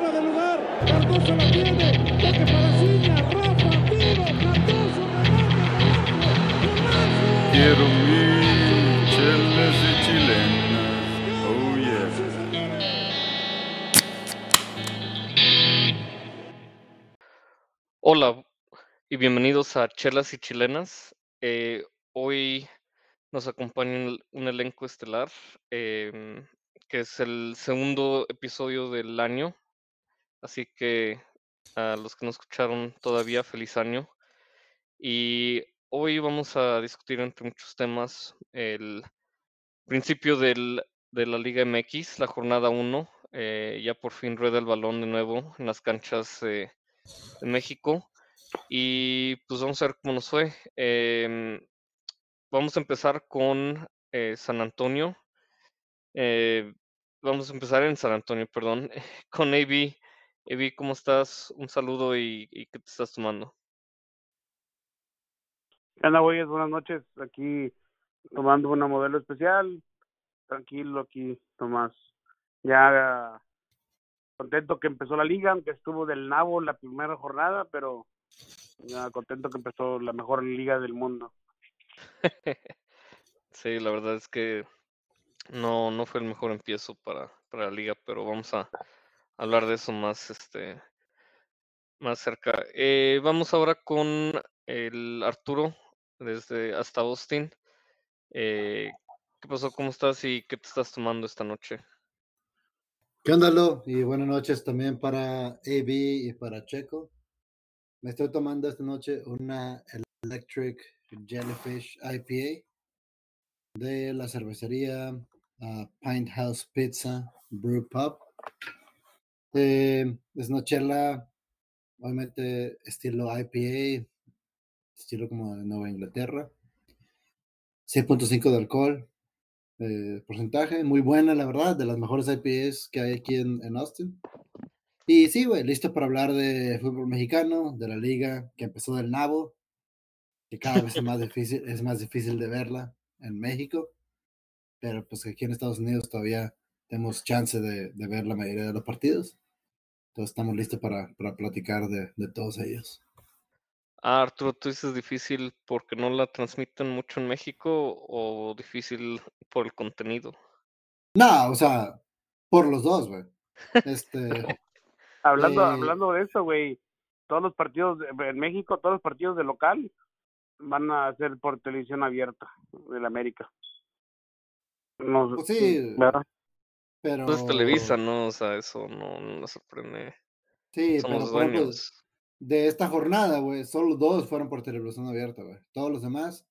fuera de lugar. Cardoso la tiene. Toque para Ciña. Rafa, tiro. Cardoso, remate. Quiero mi chelas y chilenas. Oh yeah. Hola y bienvenidos a Chelas y Chilenas. Eh, hoy nos acompaña un, un elenco estelar, em, que es el segundo episodio del año. Así que a los que no escucharon todavía, feliz año. Y hoy vamos a discutir entre muchos temas el principio del- de la Liga MX, la jornada 1. ya por fin rueda el balón de nuevo en las canchas eh, de México. Y pues vamos a ver cómo nos fue. Em, vamos a empezar con eh, San Antonio. Eh, vamos a empezar en San Antonio, perdón, con AB. AB, ¿cómo estás? Un saludo y, y ¿qué te estás tomando? ¿Qué onda, güeyes? Buenas noches. Aquí tomando una modelo especial. Tranquilo aquí, Tomás. Ya contento que empezó la liga, aunque estuvo del nabo la primera jornada, pero ya contento que empezó la mejor liga del mundo. Sí, la verdad es que no, no fue el mejor empiezo para, para la liga, pero vamos a hablar de eso más, este, más cerca. Eh, vamos ahora con el Arturo, desde hasta Austin. Eh, ¿qué pasó? ¿Cómo estás y qué te estás tomando esta noche? ¿Qué onda? Y buenas noches también para AB y para Checo. Me estoy tomando esta noche una Electric Jellyfish IPA de la cervecería uh, Pint House Pizza Brew Pub. Eh, es una chela, obviamente, estilo IPA, estilo como de Nueva Inglaterra. 6.5 de alcohol, eh, porcentaje, muy buena, la verdad, de las mejores IPAs que hay aquí en, en Austin. Y sí, güey, listo para hablar de fútbol mexicano, de la liga que empezó del nabo, que cada vez es más difícil, es más difícil de verla en México, pero pues aquí en Estados Unidos todavía tenemos chance de, de ver la mayoría de los partidos. Entonces estamos listos para, para platicar de, de todos ellos. Ah, Arturo, ¿tú dices difícil porque no la transmiten mucho en México o difícil por el contenido? No, o sea, por los dos, güey. Este, Hablando, Eh, hablando de eso, güey, todos los partidos en México, todos los partidos de local van a ser por televisión abierta del América. No, Pues sí. ¿verdad? Pero... Pues Televisa, ¿no? O sea, eso no, no me sorprende. Sí, Son pero ejemplo, de esta jornada, güey, solo dos fueron por televisión abierta, güey. Todos los demás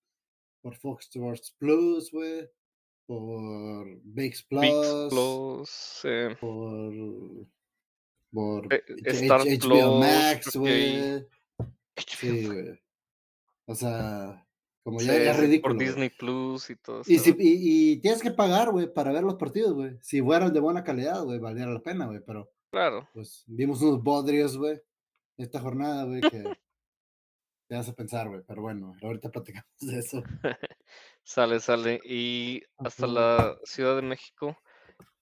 por Fox Sports Plus, güey, por VIX Plus, ViX Plus, eh, por por eh, Star Plus, HBO Max, güey. Sí, güey. O sea, como sí, ya, es ridículo. por. Disney Plus y todo Y, eso. si, y, y tienes que pagar, güey, para ver los partidos, güey. Si fueran de buena calidad, güey, valiera la pena, güey. Pero, Claro. pues, vimos unos bodrios, güey, esta jornada, güey, que te hace pensar, güey. Pero bueno, ahorita platicamos de eso. Sale, sale. Y hasta la Ciudad de México.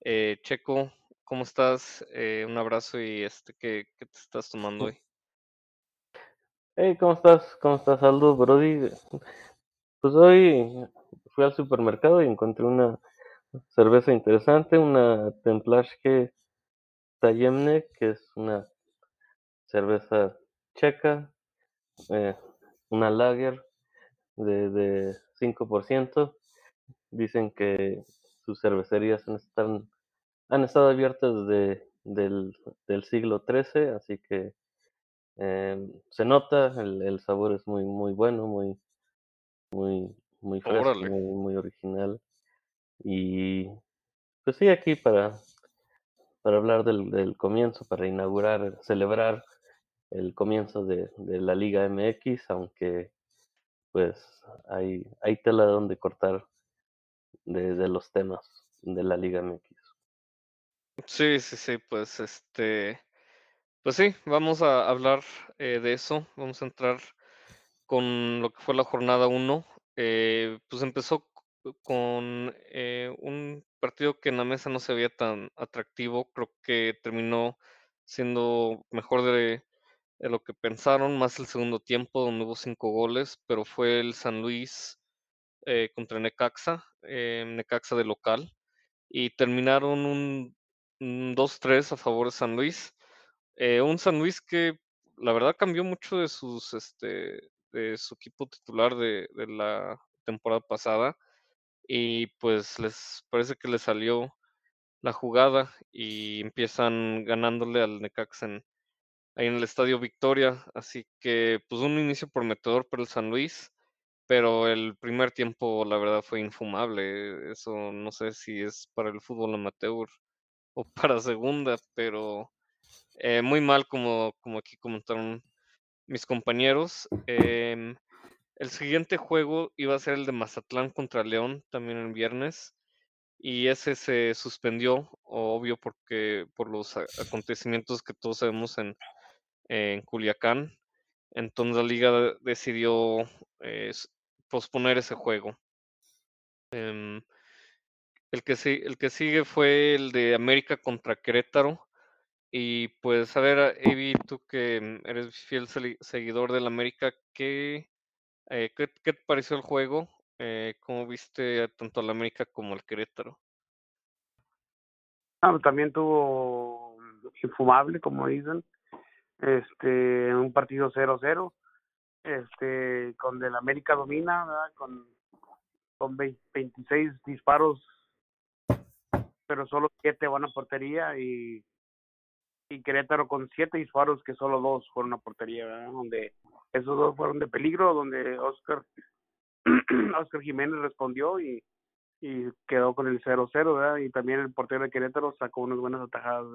Eh, Checo, ¿cómo estás? Eh, un abrazo y este, ¿qué, qué te estás tomando hoy? Hey, ¿cómo estás? ¿Cómo estás, Aldo, Brody? Pues hoy fui al supermercado y encontré una cerveza interesante, una Templaske Tajemne, que es una cerveza checa, eh, una lager de, de 5%. Dicen que sus cervecerías han, estado abiertas desde del siglo XIII, así que eh, se nota, el, el sabor es muy, muy bueno, muy, muy, muy fresco, muy original. Y pues sí, aquí para, para hablar del, del comienzo, para inaugurar, celebrar el comienzo de, de la Liga MX, aunque pues hay, hay tela donde cortar de, de los temas de la Liga MX. Sí, sí, sí, pues este, pues sí, vamos a hablar eh, de eso, vamos a entrar con lo que fue la jornada 1. pues empezó con eh, un partido que en la mesa no se veía tan atractivo, creo que terminó siendo mejor de, de lo que pensaron, más el segundo tiempo donde hubo cinco goles, pero fue el San Luis eh, contra Necaxa, eh, Necaxa de local, y terminaron un, un 2-3 a favor de San Luis. Eh, un San Luis que la verdad cambió mucho de sus este de su equipo titular de, la temporada pasada y pues les parece que les salió la jugada y empiezan ganándole al Necaxa en, ahí en el Estadio Victoria, así que pues un inicio prometedor para el San Luis, pero el primer tiempo la verdad fue infumable, eso no sé si es para el fútbol amateur o para segunda, pero eh, muy mal como, como aquí comentaron mis compañeros. Em, el siguiente juego iba a ser el de Mazatlán contra León, también el viernes, y ese se suspendió, obvio, porque por los acontecimientos que todos sabemos en, en Culiacán. Entonces la liga de- decidió eh, posponer ese juego. Em, el, que, el que sigue fue el de América contra Querétaro. Y pues, a ver, Evi, tú que mm, eres fiel seguidor del América, ¿qué, eh, ¿qué, qué te pareció el juego? Eh, ¿cómo viste tanto al América como al Querétaro? Ah, también tuvo infumable, como dicen, este, un partido 0-0, este, con el América domina, con, con vei- 26 disparos, pero solo 7 van a portería y, y Querétaro con 7 disparos que solo 2 fueron a portería, donde esos dos fueron de peligro, donde Oscar, Oscar Jiménez respondió y quedó con el 0-0, ¿verdad? Y también el portero de Querétaro sacó unas buenas atajadas.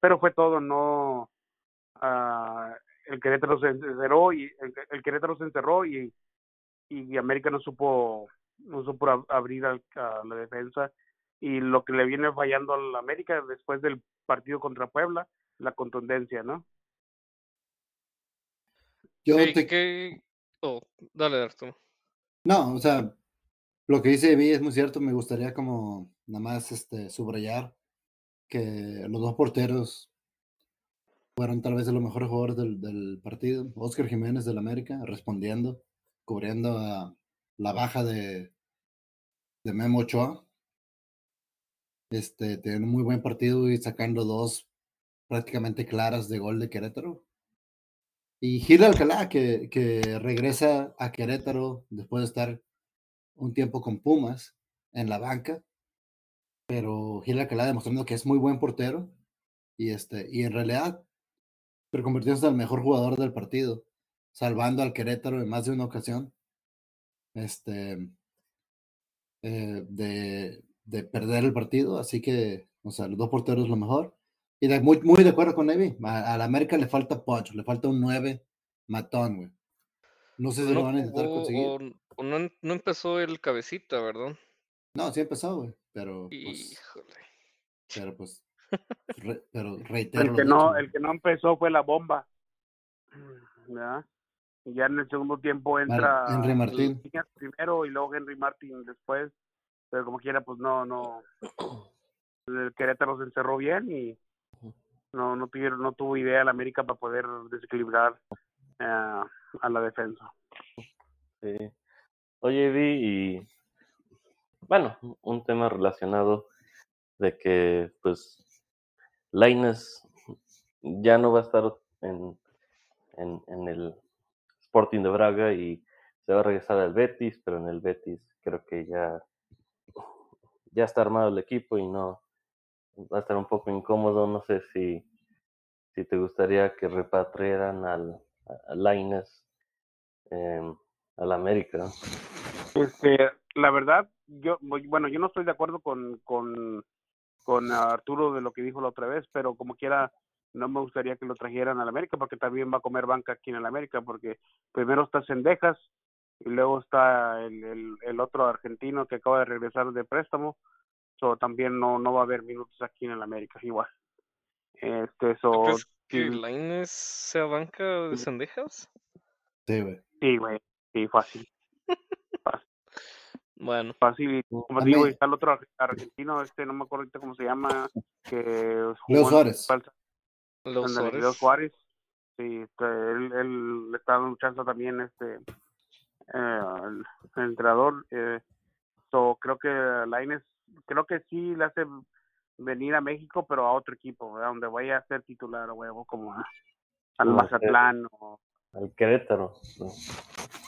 Pero fue todo, no... ah, el Querétaro se encerró y el, Querétaro se encerró y, y América no supo no supo ab- abrir a la defensa y lo que le viene fallando al América después del partido contra Puebla, la contundencia, ¿no? Yo te- ¿qué- oh, dale, Arturo. No, o sea, lo que dice Vi es muy cierto. Me gustaría como nada más este, subrayar que los dos porteros fueron tal vez de los mejores jugadores del, del partido. Oscar Jiménez del América respondiendo, cubriendo a la baja de, de Memo Ochoa. Este, teniendo un muy buen partido y sacando dos prácticamente claras de gol de Querétaro. Y Gil Alcalá, que, que regresa a Querétaro después de estar un tiempo con Pumas en la banca, pero Gil Alcalá demostrando que es muy buen portero y, este, y en realidad reconvirtiéndose en el mejor jugador del partido, salvando al Querétaro en más de una ocasión este, eh, de, de perder el partido. Así que, o sea, los dos porteros lo mejor. Y de- muy, muy de acuerdo con Evi, a, a la América le falta punch, le falta un 9 matón, güey. No sé si No lo van a intentar conseguir. o, o no, no empezó el cabecita, ¿verdad? No, sí empezó, güey, pero pues, Híjole. pero pues, re- pero reitero El que no el que no empezó fue la bomba, ¿verdad? Y ya en el segundo tiempo entra Henry Martín. Primero y luego Henry Martin después, pero como quiera pues no no el Querétaro se encerró bien y no no tuvieron no tuvo idea el América para poder desequilibrar eh, a la defensa. Sí. Oye, Vi, y bueno, un tema relacionado de que, pues, Lainez ya no va a estar en, en, en el Sporting de Braga y se va a regresar al Betis, pero en el Betis creo que ya, ya está armado el equipo y no va a estar un poco incómodo. No sé si, si te gustaría que repatriaran al, a Lainez eh, al América. Este, la verdad, yo, bueno, yo no estoy de acuerdo con, con, con Arturo de lo que dijo la otra vez, pero como quiera, no me gustaría que lo trajeran a la América, porque también va a comer banca aquí en el América, porque primero está Sendejas, y luego está el, el otro argentino que acaba de regresar de préstamo, so también no, no va a haber minutos aquí en el América, igual. Este, so, ¿Crees que Lainez sea banca de cendejas? Sí, güey. sí, güey, sí, fácil. Bueno, fácil y como digo mí- está el otro ar- argentino este no me acuerdo ahorita cómo se llama que Leo Suárez. Falsa- Leo Suárez. Suárez. Sí, este, él, él le está dando chance también este eh, el, el entrenador. Eh, so, creo que Lainez, creo que sí le hace venir a México, pero a otro equipo, ¿verdad? donde vaya a ser titular o huevo, como a- al No, Mazatlán o Al Querétaro. ¿no?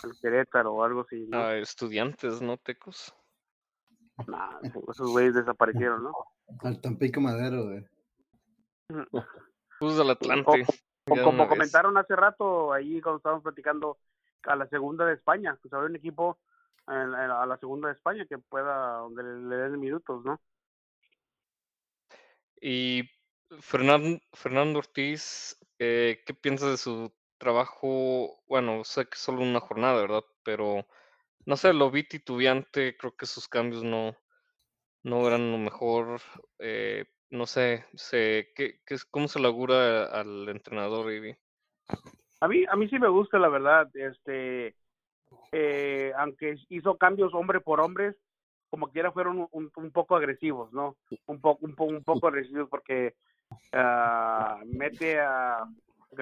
al Querétaro o algo así. ¿no? a estudiantes, ¿no, Tecos? Nah, esos güeyes desaparecieron, ¿no? Al Tampico Madero, güey. Pues del Atlante. O de como comentaron hace rato ahí cuando estábamos platicando a la segunda de España, que sabe un equipo a la segunda de España que pueda, donde le, den minutos, ¿no? Y Fernando, Fernando Ortiz, eh, ¿qué piensas de su trabajo? Bueno, sé que solo una jornada, ¿verdad? Pero no sé, lo vi titubeante, creo que sus cambios no, no eran lo mejor. eh, no sé, se, ¿qué, qué ¿cómo se le augura al entrenador, Ivy? A mí, a mí sí me gusta, la verdad, este, eh, aunque hizo cambios hombre por hombre, como quiera fueron un, poco agresivos, ¿no? Un poco, un, po- un poco agresivos porque ah, mete a,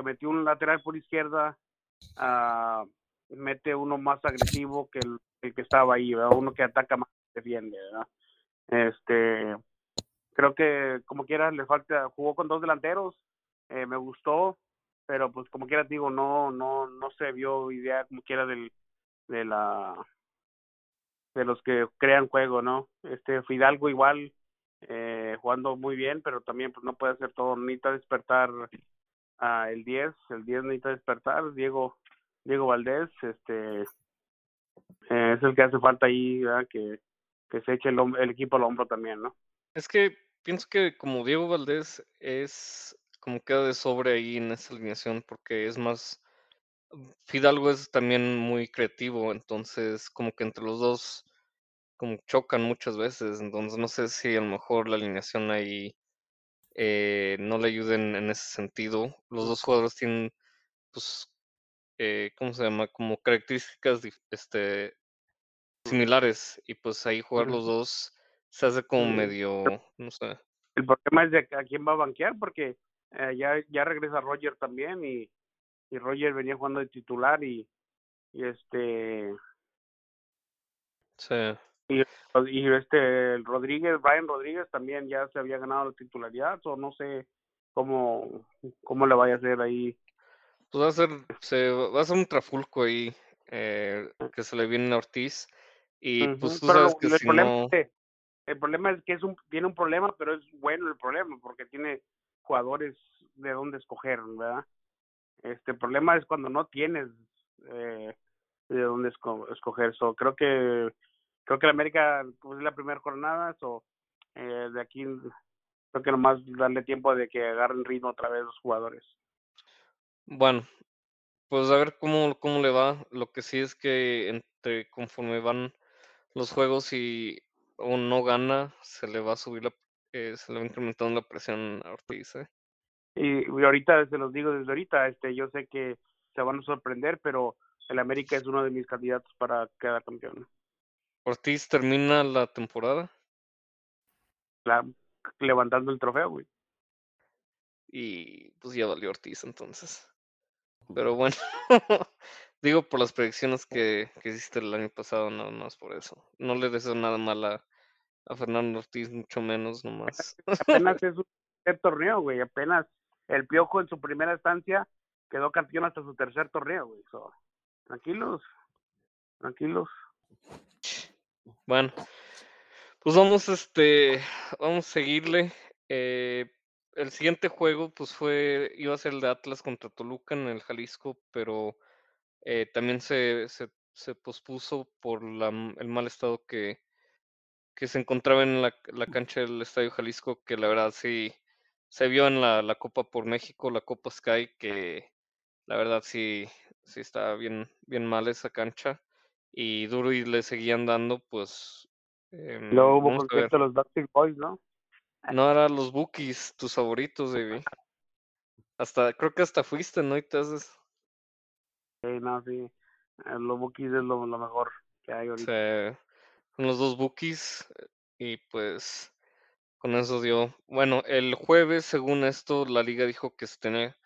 metió un lateral por izquierda, ah, mete uno más agresivo que el, que estaba ahí, ¿verdad? Uno que ataca más defiende, ¿verdad? Este, creo que como quiera le falta, jugó con dos delanteros, eh, me gustó, pero pues como quiera digo no no no se vio idea como quiera del de la de los que crean juego no este Fidalgo igual eh, jugando muy bien pero también pues no puede hacer todo. Necesita despertar a el 10 el 10 necesita despertar Diego Diego Valdés este eh, es el que hace falta ahí que que se eche el, el equipo al hombro también no Es que pienso que como Diego Valdés es como queda de sobre ahí en esa alineación porque es más Fidalgo es también muy creativo, entonces como que entre los dos como chocan muchas veces, entonces no sé si a lo mejor la alineación ahí eh, no le ayuden en ese sentido. Los dos jugadores tienen, pues, eh, ¿cómo se llama? Como características este, similares y pues ahí jugar los dos se hace como medio, no sé. El problema es de a quién va a banquear porque eh, ya ya regresa Roger también y, y Roger venía jugando de titular y, y este Sí. y, y este Rodríguez Brian Rodríguez también ya se había ganado la titularidad o no sé cómo cómo le vaya a hacer ahí. Pues va a ser, se va a ser un trafulco ahí eh, que se le viene a Ortiz y pues tú pero sabes que el si problema no, es que- el problema es que es un tiene un problema pero es bueno el problema porque tiene jugadores de dónde escoger verdad este problema es cuando no tienes eh, de dónde esco- escoger so, creo que creo que el América pues, es la primera jornada so, eh, de aquí creo que nomás darle tiempo de que agarren ritmo otra vez los jugadores bueno, pues a ver cómo, cómo le va. Lo que sí es que entre conforme van los juegos y o no gana, se le va a subir la, eh, se le va incrementando la presión a Ortiz. ¿eh? Y, ahorita se los digo desde ahorita este yo sé que se van a sorprender pero el América es uno de mis candidatos para quedar campeón Ortiz termina la temporada la- levantando el trofeo güey y pues ya valió Ortiz entonces. Pero bueno, digo por las predicciones que, que hiciste el año pasado, nada más por eso. No le deseo nada mal a, a Fernando Ortiz, mucho menos, nomás. apenas es un torneo, güey. Apenas el Piojo en su primera estancia quedó campeón hasta su tercer torneo, güey. So, tranquilos, tranquilos. Bueno, pues vamos, este, vamos a seguirle. Eh, el siguiente juego, pues fue, iba a ser el de Atlas contra Toluca en el Jalisco, pero eh, también se, se, se pospuso por la, el mal estado que, que se encontraba en la, la cancha del Estadio Jalisco, que la verdad sí se vio en la, la Copa por México, la Copa Sky, que la verdad sí, sí estaba bien, bien mal esa cancha. Y duro y le seguían dando, pues. em, Luego hubo a de los Backstreet Boys, ¿no? No eran los Bookies, tus favoritos, David. Hasta, creo que hasta fuiste, ¿no? Y te haces. Sí, no, sí. Eh, Los Bookies es lo, lo mejor que hay ahorita. sea, son los dos Bookies. Y pues, con eso dio. Bueno, el jueves, según esto, la liga dijo que se tenía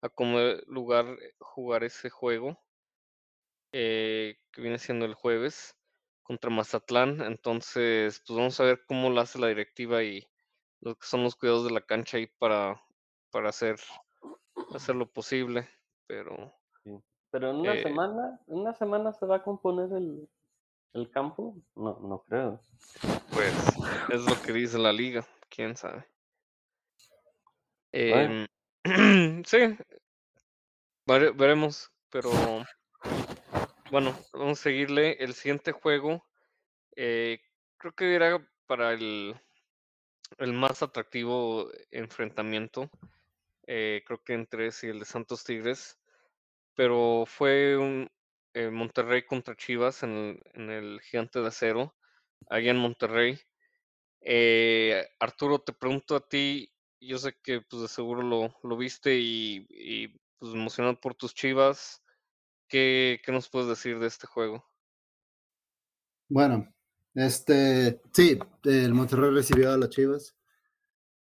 a como lugar eh, jugar ese juego, eh, que viene siendo el jueves, contra Mazatlán. Entonces, pues vamos a ver cómo lo hace la directiva y lo que son los cuidados de la cancha ahí para, para hacer, hacer lo posible. Pero Sí. Pero en una Eh, semana, en una semana se va a componer el, el campo. No, no creo. pues es lo que dice la liga, quién sabe. Em, sí, vere- veremos, pero bueno, vamos a seguirle. El siguiente juego, eh, creo que era para el, el más atractivo enfrentamiento, eh, creo que entre ese y el de Santos Tigres, pero fue un Monterrey contra Chivas en el, en el Gigante de Acero, allá en Monterrey. Eh, Arturo, te pregunto a ti, yo sé que pues de seguro lo, lo viste y, y, pues emocionado por tus Chivas. ¿Qué, qué nos puedes decir de este juego? Bueno, este, sí, el Monterrey recibió a las Chivas.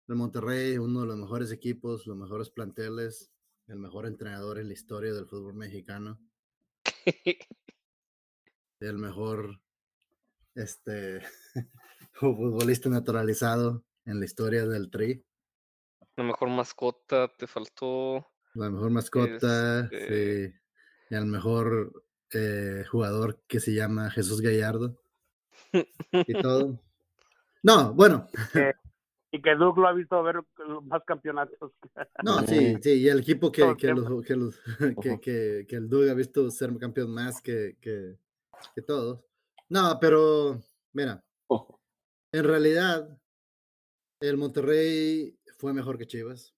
El Monterrey, uno de los mejores equipos, los mejores planteles, el mejor entrenador en la historia del fútbol mexicano, el mejor, este, futbolista naturalizado en la historia del Tri, La mejor mascota, te faltó. la mejor mascota, Este- sí, y el mejor eh, jugador que se llama Jesús Gallardo y todo. No, bueno, Y que Duke lo ha visto ver más campeonatos. No, sí, sí, y el equipo que, que, tiempo. los- que, los- que, Ujú. que- que el Doug ha visto ser campeón más que, que, que todos. No, pero mira, Ojo. en realidad el Monterrey fue mejor que Chivas.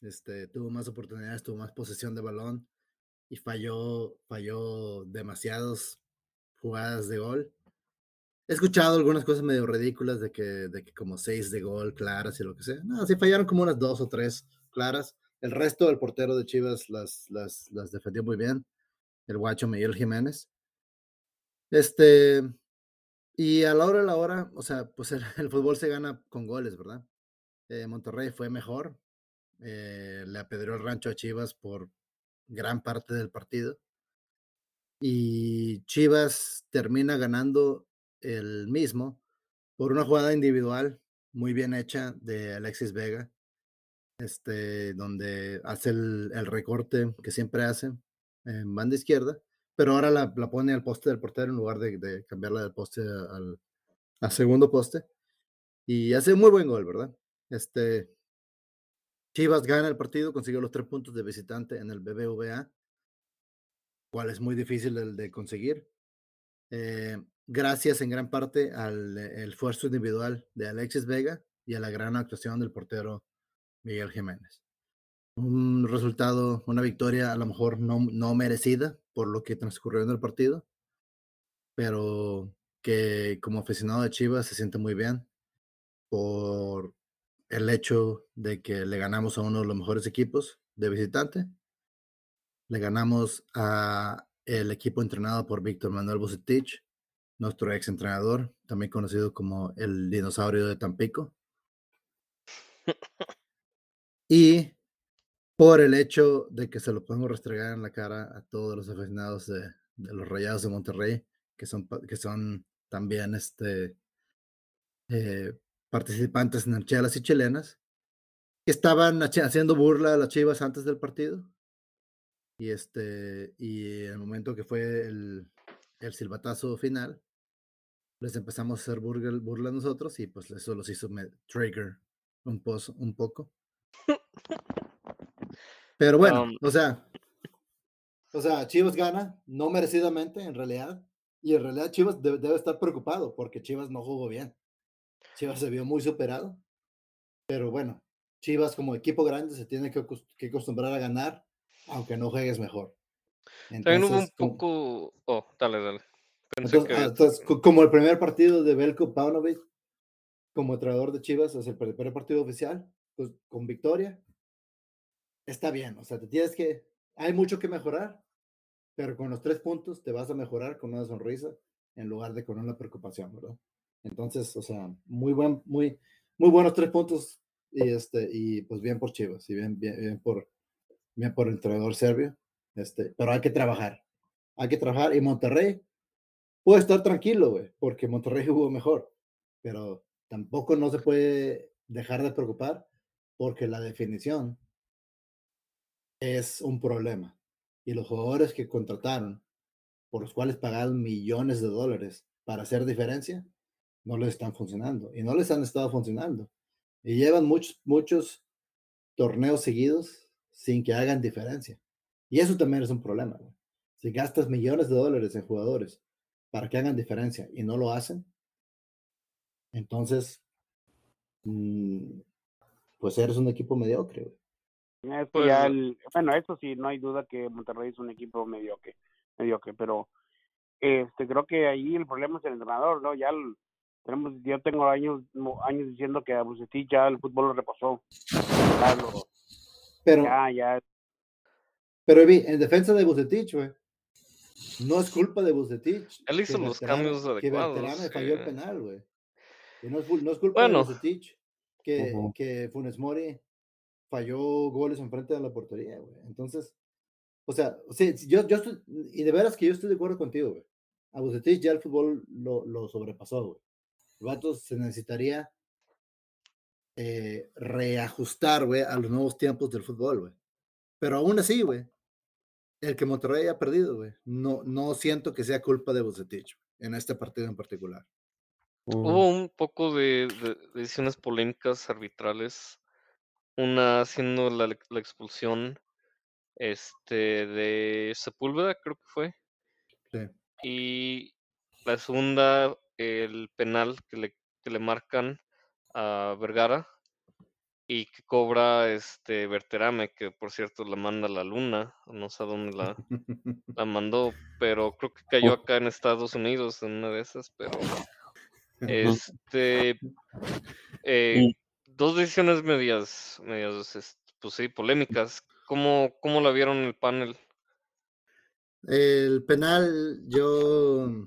Este, tuvo más oportunidades, tuvo más posesión de balón y falló, falló demasiadas jugadas de gol. He escuchado algunas cosas medio ridículas de que, de que como seis de gol claras y lo que sea. No, sí fallaron como unas dos o tres claras. El resto del portero de Chivas las, las, las defendió muy bien. El guacho Miguel Jiménez. Este, y a la hora de la hora, o sea, pues el, fútbol se gana con goles, ¿verdad? Eh, Monterrey fue mejor. eh, le apedreó el rancho a Chivas por gran parte del partido. Y Chivas termina ganando el mismo por una jugada individual muy bien hecha de Alexis Vega, este, donde hace el, recorte que siempre hace en banda izquierda, pero ahora la, pone al poste del portero en lugar de, cambiarla del poste al, segundo poste. Y hace muy buen gol, ¿verdad? Este, Chivas gana el partido, consiguió los tres puntos de visitante en el BBVA, cual es muy difícil el de conseguir. Eh, gracias en gran parte al eh, esfuerzo individual de Alexis Vega y a la gran actuación del portero Miguel Jiménez. Un resultado, una victoria a lo mejor no, no merecida por lo que transcurrió en el partido, pero que como aficionado de Chivas se siente muy bien por el hecho de que le ganamos a uno de los mejores equipos de visitante. Le ganamos a el equipo entrenado por Víctor Manuel Bucetich, nuestro ex entrenador, también conocido como el dinosaurio de Tampico. Y por el hecho de que se lo podemos restregar en la cara a todos los aficionados de, de los Rayados de Monterrey, que son, que son también este, eh, participantes en chelas y chilenas, que estaban haci- haciendo burla a las chivas antes del partido. Y este, y el momento que fue el, el silbatazo final, les empezamos a hacer burla, burla nosotros y pues eso los hizo trigger un, un poco. Pero bueno, Um, o sea, o sea, Chivas gana, no merecidamente en realidad, y en realidad Chivas debe, debe estar preocupado porque Chivas no jugó bien. Chivas se vio muy superado, pero bueno, Chivas como equipo grande se tiene que, que acostumbrar a ganar, aunque no juegues mejor. También hubo un Entonces, poco. Oh, dale, dale. Entonces, que ah, entonces, como el primer partido de Belko Paunovic como entrenador de Chivas, sea, el primer partido oficial, pues con victoria, está bien. O sea, te tienes que, hay mucho que mejorar, pero con los tres puntos te vas a mejorar con una sonrisa en lugar de con una preocupación, ¿verdad? Entonces, o sea, muy buen, muy, muy buenos tres puntos y este y pues bien por Chivas y bien bien, bien por bien por el entrenador serbio este pero hay que trabajar hay que trabajar y Monterrey puede estar tranquilo güey porque Monterrey jugó mejor pero tampoco no se puede dejar de preocupar porque la definición es un problema y los jugadores que contrataron por los cuales pagaron millones de dólares para hacer diferencia no les están funcionando y no les han estado funcionando y llevan muchos, muchos torneos seguidos sin que hagan diferencia. Y eso también es un problema. güey. Si gastas millones de dólares en jugadores para que hagan diferencia y no lo hacen, entonces, mm, pues eres un equipo mediocre. güey. Que Pues- ya el- bueno, eso sí, no hay duda que Monterrey es un equipo mediocre, mediocre, pero este creo que ahí el problema es el entrenador, ¿no? Ya el- tenemos, yo tengo años años diciendo que a Bucetich ya el fútbol lo repasó. Ya, lo- Pero, ya, ya, pero en defensa de Bucetich, güey, no es culpa de Bucetich. Él hizo que los cambios Que adecuados, Berterame falló el sí. penal, güey. Y no es, no es culpa Bueno. de Bucetich que, que Funes Mori falló goles enfrente de la portería, güey. Entonces, o sea, sí, yo, yo estoy, y de veras que yo estoy de acuerdo contigo, güey. A Bucetich ya el fútbol lo, lo sobrepasó, güey. El vato se necesitaría eh, reajustar, güey, a los nuevos tiempos del fútbol, güey. Pero aún así, güey, el que Monterrey haya perdido, güey, no, no siento que sea culpa de Bucetich en este partido en particular. Hubo un poco de, de decisiones polémicas arbitrales. Una haciendo la, la expulsión este, de Sepúlveda, creo que fue. Sí. Y la segunda, el penal que le, que le marcan a Vergara y que cobra este Berterame, que por cierto la manda a la luna, no sé a dónde la, la mandó, pero creo que cayó acá en Estados Unidos en una de esas, pero este eh, dos decisiones medias, medias pues sí, polémicas. ¿Cómo, cómo la vieron en el panel? El penal, yo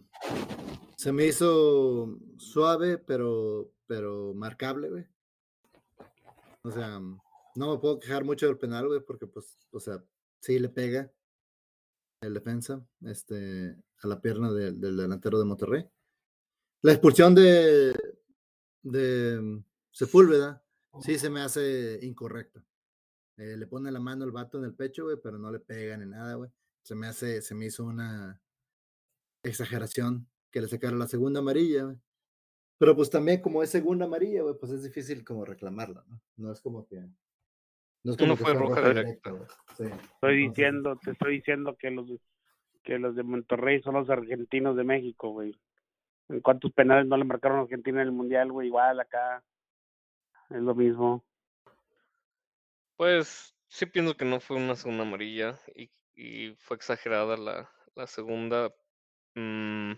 se me hizo suave, pero, pero marcable, güey. O sea, no me puedo quejar mucho del penal, güey, porque pues, o sea, sí le pega el defensa, este, a la pierna de- del delantero de Monterrey. La expulsión de, de Sepúlveda, sí se me hace incorrecta. Eh, le pone la mano el vato en el pecho, güey, pero no le pega ni nada, güey. Se me hace, se me hizo una exageración que le sacara la segunda amarilla, güey. Pero pues también como es segunda amarilla, güey, pues es difícil como reclamarla, ¿no? No es como que... No es No que fue roja directa. güey. Sí, estoy diciendo, te estoy diciendo que los que los de Monterrey son los argentinos de México, güey. ¿En cuántos penales no le marcaron a Argentina en el Mundial, güey? Igual acá es lo mismo. Pues sí pienso que no fue una segunda amarilla y, y fue exagerada la, la segunda. mm,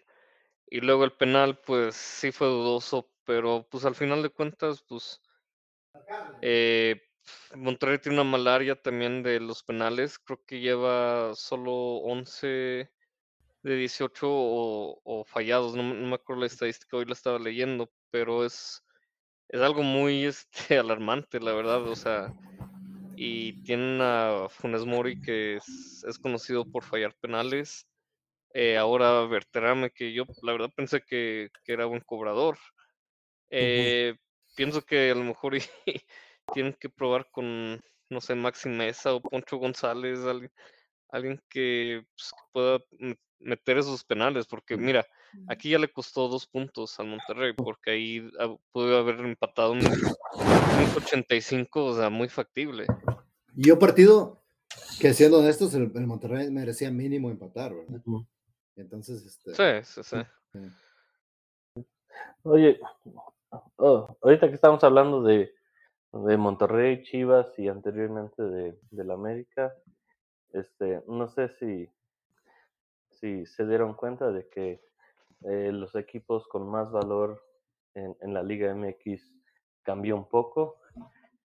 y luego el penal, pues sí fue dudoso, pero pues al final de cuentas, pues eh, Monterrey tiene una malaria también de los penales. Creo que lleva solo 11 de 18 o, fallados. No, me- acuerdo la estadística, hoy la estaba leyendo, pero es, es algo muy este, alarmante, la verdad. O sea, y tienen a Funes Mori que es conocido por fallar penales. Eh, ahora Berterame, que yo la verdad pensé que, que era buen cobrador. Eh, Pienso que a lo mejor tienen que probar con, no sé, Maxi Mesa o Poncho González, alguien, alguien que, pues, que pueda meter esos penales, porque mira, aquí ya le costó dos puntos al Monterrey, porque ahí ah, pudo haber empatado un 85, o sea, muy factible. Y un partido que, siendo honestos, el, el Monterrey merecía mínimo empatar, ¿verdad? Entonces, este... Sí, sí, sí. Oye, oh, ahorita que estamos hablando de, de Monterrey, Chivas y anteriormente de, del América, este, no sé si, si se dieron cuenta de que eh, los equipos con más valor en, en la Liga MX cambió un poco.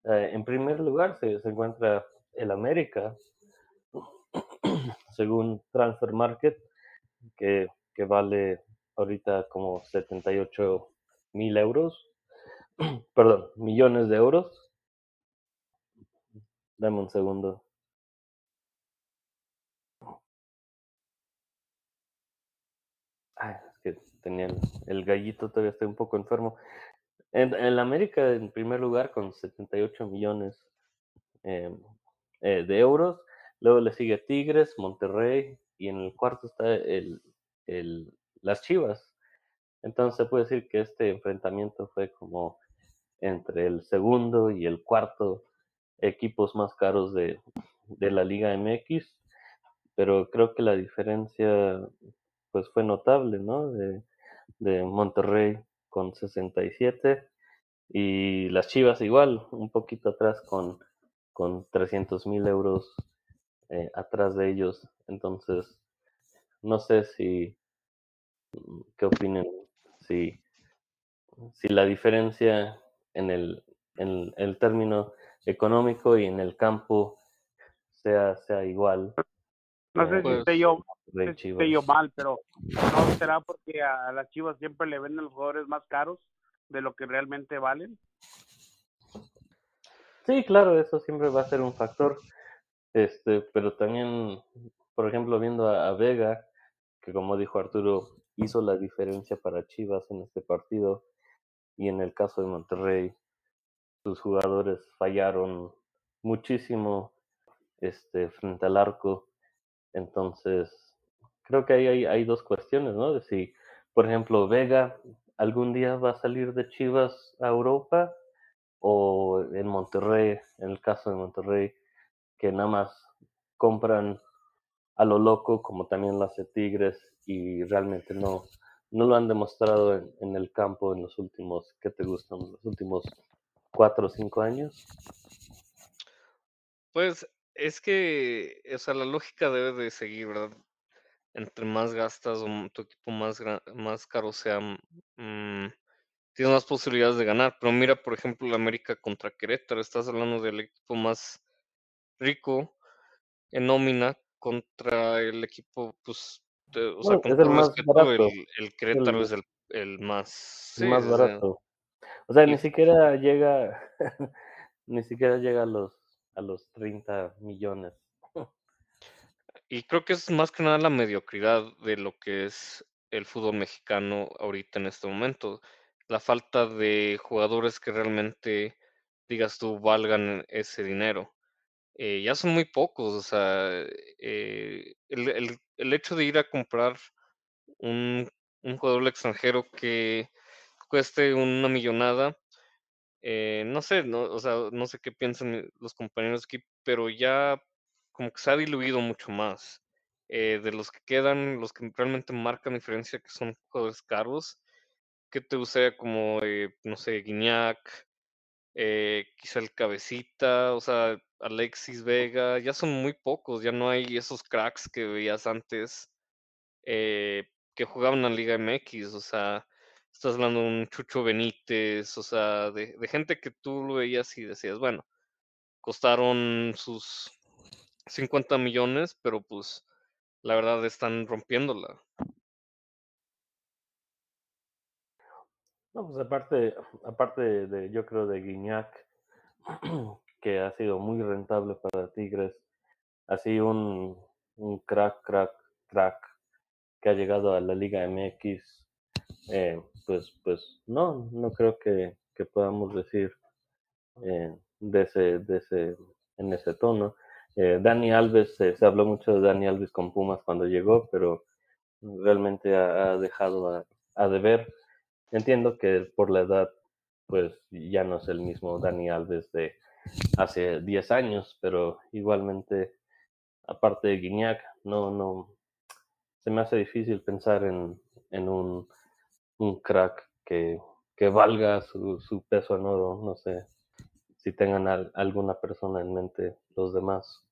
Eh, en primer lugar se, se encuentra el América, según Transfer Market, que, que vale ahorita como 78 mil euros perdón, millones de euros. Dame un segundo. Ay, es que tenía el, gallito, todavía estoy un poco enfermo. En, en América, en primer lugar, con 78 millones eh, eh, de euros. Luego le sigue Tigres, Monterrey y en el cuarto está el, el, las Chivas. Entonces se puede decir que este enfrentamiento fue como entre el segundo y el cuarto equipos más caros de, de la Liga MX, pero creo que la diferencia pues fue notable, ¿no? De, de Monterrey con 67 y las Chivas igual, un poquito atrás con, con 300 mil euros eh, atrás de ellos. Entonces, no sé si, ¿qué opinen? Si, si la diferencia en el, en el término económico y en el campo sea, sea igual. No sé eh, si Pues, esté yo, de si esté Chivas. yo mal, pero no será porque a las Chivas siempre le venden los jugadores más caros de lo que realmente valen. Sí, claro, eso siempre va a ser un factor. Este, pero también, por ejemplo, viendo a, Vega, que como dijo Arturo, hizo la diferencia para Chivas en este partido, y en el caso de Monterrey, sus jugadores fallaron muchísimo este, frente al arco. Entonces, creo que ahí hay, hay dos cuestiones, ¿no? De si, por ejemplo, Vega algún día va a salir de Chivas a Europa o en Monterrey, en el caso de Monterrey, que nada más compran a lo loco, como también lo hace Tigres, y realmente no, no lo han demostrado en, el campo en los últimos, ¿qué te gustan? Los últimos cuatro o cinco años. Pues es que, o sea, la lógica debe de seguir, ¿verdad? Entre más gastas o tu equipo más, más caro sea, mm, tienes más posibilidades de ganar. Pero mira, por ejemplo, la América contra Querétaro, estás hablando del equipo más rico en nómina contra el equipo, pues, de- o sea, No, con es el más barato, el, el Querétaro el, es el, el más, sí, más barato. O sea, y ni siquiera llega, ni siquiera llega a los, a los 30 millones. Y creo que es más que nada la mediocridad de lo que es el fútbol mexicano ahorita en este momento. La falta de jugadores que realmente, digas tú, valgan ese dinero. Eh, ya son muy pocos, o sea, eh, el, el- hecho de ir a comprar un, un jugador extranjero que cueste una millonada, eh, no sé, no, o sea, no sé qué piensan los compañeros aquí, pero ya como que se ha diluido mucho más. Eh, de los que quedan, los que realmente marcan diferencia, que son jugadores caros, que te gustaría como, no sé, Guiñac, quizá el Cabecita, o sea, Alexis Vega, ya son muy pocos, ya no hay esos cracks que veías antes eh, que jugaban en Liga MX, o sea, estás hablando de un Chucho Benítez, o sea, de, de gente que tú lo veías y decías, bueno, costaron sus 50 millones, pero pues la verdad están rompiéndola. No, pues aparte, aparte de, de- yo creo de Guiñac, que ha sido muy rentable para Tigres, así un, un crack, crack, crack que ha llegado a la Liga MX, eh, pues, pues no, no creo que, que podamos decir eh, de ese, de ese, en ese tono. Eh, Dani Alves, se habló mucho de Dani Alves con Pumas cuando llegó, pero realmente ha, ha dejado a, a deber. Entiendo que por la edad, pues ya no es el mismo Dani Alves de hace 10 años, pero igualmente, aparte de Guiñac, no, no, se me hace difícil pensar en, en un, un crack que, que valga su, su peso en oro, no sé si tengan al- alguna persona en mente los demás.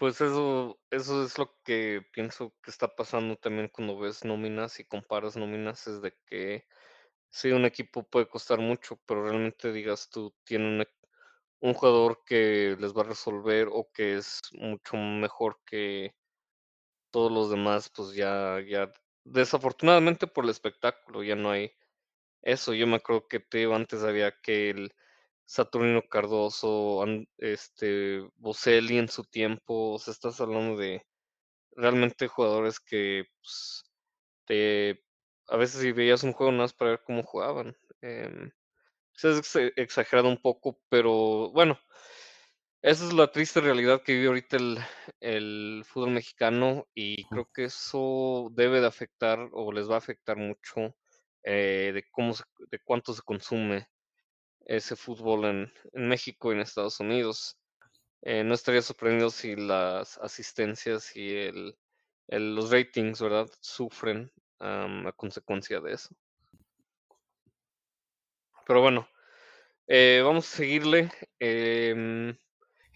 Pues eso, eso es lo que pienso que está pasando también cuando ves nóminas y comparas nóminas, es de que sí, un equipo puede costar mucho, pero realmente digas tú, tiene un, un jugador que les va a resolver o que es mucho mejor que todos los demás, pues ya, ya, desafortunadamente por el espectáculo, ya no hay eso. Yo me acuerdo que te antes había que el Saturnino Cardoso, este, Boselli en su tiempo, o sea, estás hablando de realmente jugadores que pues, te, a veces si veías un juego nada más para ver cómo jugaban. em, se ha ex- exagerado un poco, pero bueno, esa es la triste realidad que vive ahorita el, el fútbol mexicano y creo que eso debe de afectar o les va a afectar mucho eh, de cómo se- de cuánto se consume ese fútbol en, México y en Estados Unidos. Eh, no estaría sorprendido si las asistencias y el, el- los ratings, ¿verdad? Sufren am, a consecuencia de eso. Pero bueno, eh, vamos a seguirle. Em,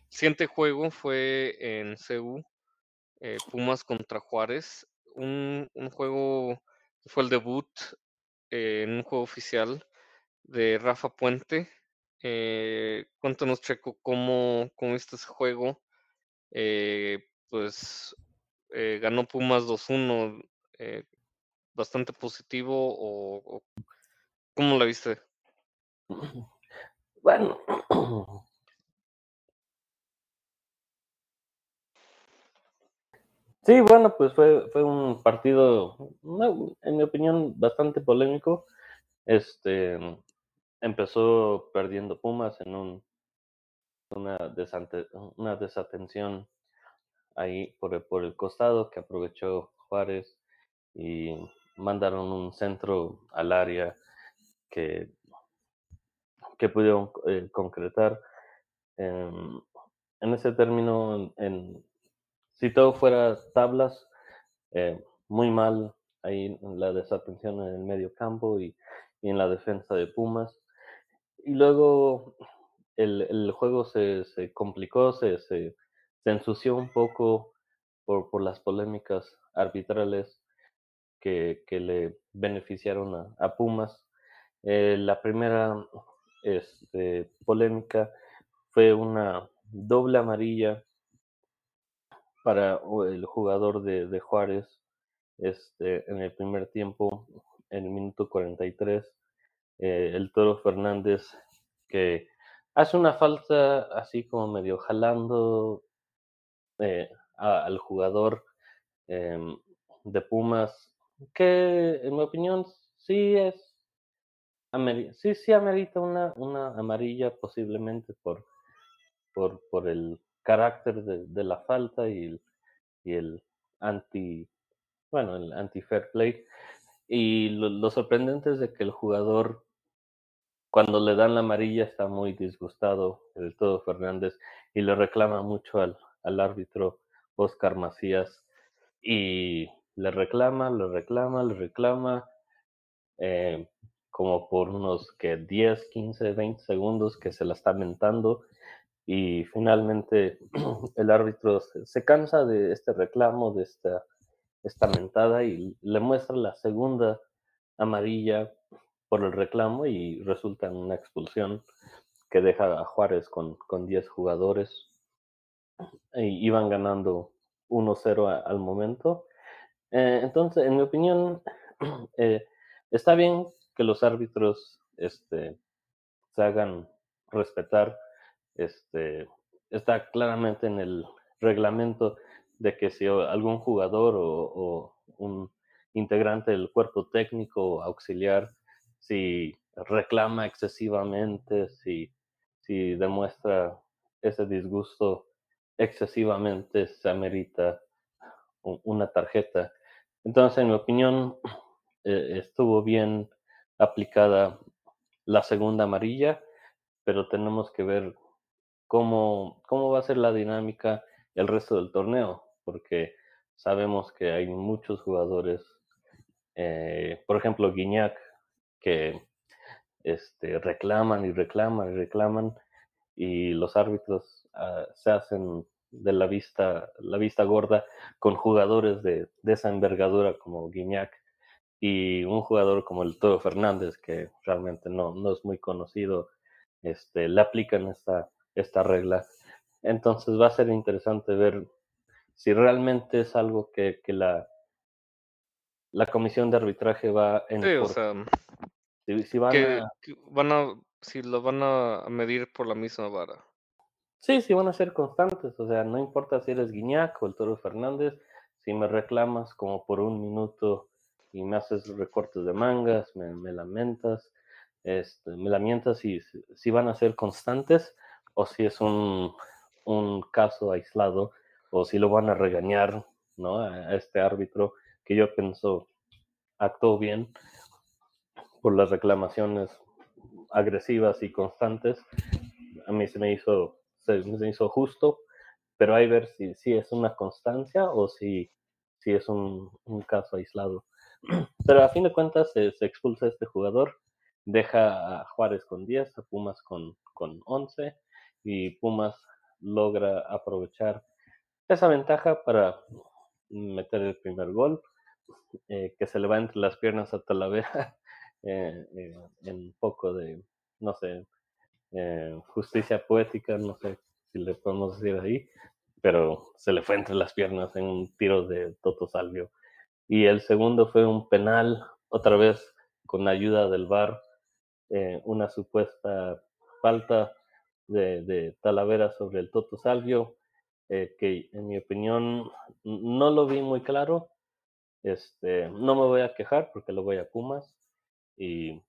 siguiente juego fue en CU, eh, Pumas contra Juárez. Un, un juego fue el debut en un juego oficial de Rafa Puente. Eh, cuéntanos, Checo, cómo, cómo viste ese juego. Eh, pues eh, ganó Pumas 2-1, eh, bastante positivo o, ¿cómo la viste? Bueno, sí, bueno, pues fue, fue un partido, en mi opinión, bastante polémico. Este empezó perdiendo Pumas en un, una, desante- una desatención ahí por el, por el costado que aprovechó Juárez y mandaron un centro al área que, que pudieron eh, concretar. Em, en ese término, en, si todo fuera tablas, eh, muy mal ahí la desatención en el medio campo y en la defensa de Pumas. Y luego el, el juego se, se complicó, se, se, se ensució un poco por, por las polémicas arbitrales que, que le beneficiaron a, a Pumas. Eh, la primera este, polémica fue una doble amarilla para el jugador de, de Juárez este, en el primer tiempo, en el minuto 43. Eh, el Toro Fernández que hace una falta así como medio jalando eh, al jugador em, de Pumas, que en mi opinión sí es, sí, sí amerita una, una amarilla posiblemente por, por, por el carácter de, de la falta y el, y el anti, bueno, el anti fair play. Y lo, lo sorprendente es de que el jugador cuando le dan la amarilla está muy disgustado el todo Fernández y le reclama mucho al, al árbitro Oscar Macías y le reclama, le reclama, le reclama eh, como por unos que 10, 15, 20 segundos que se la está mentando y finalmente el árbitro se, se cansa de este reclamo, de esta, esta mentada y le muestra la segunda amarilla por el reclamo y resulta en una expulsión que deja a Juárez con, con 10 jugadores. Y iban ganando 1-0 a- al momento. Eh, entonces, en mi opinión, eh, está bien que los árbitros este, se hagan respetar. Este, está claramente en el reglamento de que si algún jugador o, un integrante del cuerpo técnico auxiliar, si reclama excesivamente, si, si demuestra ese disgusto excesivamente, se amerita una tarjeta. Entonces, en mi opinión, eh, estuvo bien aplicada la segunda amarilla, pero tenemos que ver cómo, cómo va a ser la dinámica el resto del torneo, porque sabemos que hay muchos jugadores, eh, por ejemplo, Guiñac, que este, reclaman y reclaman y reclaman, y los árbitros ah, se hacen de la vista, la vista gorda con jugadores de, esa envergadura como Guiñac y un jugador como el Toro Fernández, que realmente no, no es muy conocido, este, le aplican esta, esta regla. Entonces va a ser interesante ver si realmente es algo que, que la, la comisión de arbitraje va en Sí, o sea, si, si van que, a, que van a, si lo van a medir por la misma vara. sí, sí van a ser constantes, o sea, no importa si eres Guiñac o el Toro Fernández, si me reclamas como por un minuto y me haces recortes de mangas, me, me lamentas, este, me lamentas si, si van a ser constantes o si es un, un caso aislado o si lo van a regañar, ¿no? A, este árbitro que yo pienso actuó bien por las reclamaciones agresivas y constantes. A mí se me hizo, se me hizo justo, pero hay que ver si, si es una constancia o si, si es un, un caso aislado. Pero a fin de cuentas se, se expulsa a este jugador, deja a Juárez con 10, a Pumas con, con 11 y Pumas logra aprovechar esa ventaja para meter el primer gol, eh, que se le va entre las piernas a Talavera eh, eh, en un poco de, no sé, eh, justicia poética, no sé si le podemos decir ahí, pero se le fue entre las piernas en un tiro de Toto Salvio. Y el segundo fue un penal, otra vez con ayuda del VAR, eh, una supuesta falta de, de Talavera sobre el Toto Salvio, eh, que en mi opinión no lo vi muy claro. Este, no me voy a quejar porque lo voy a Pumas y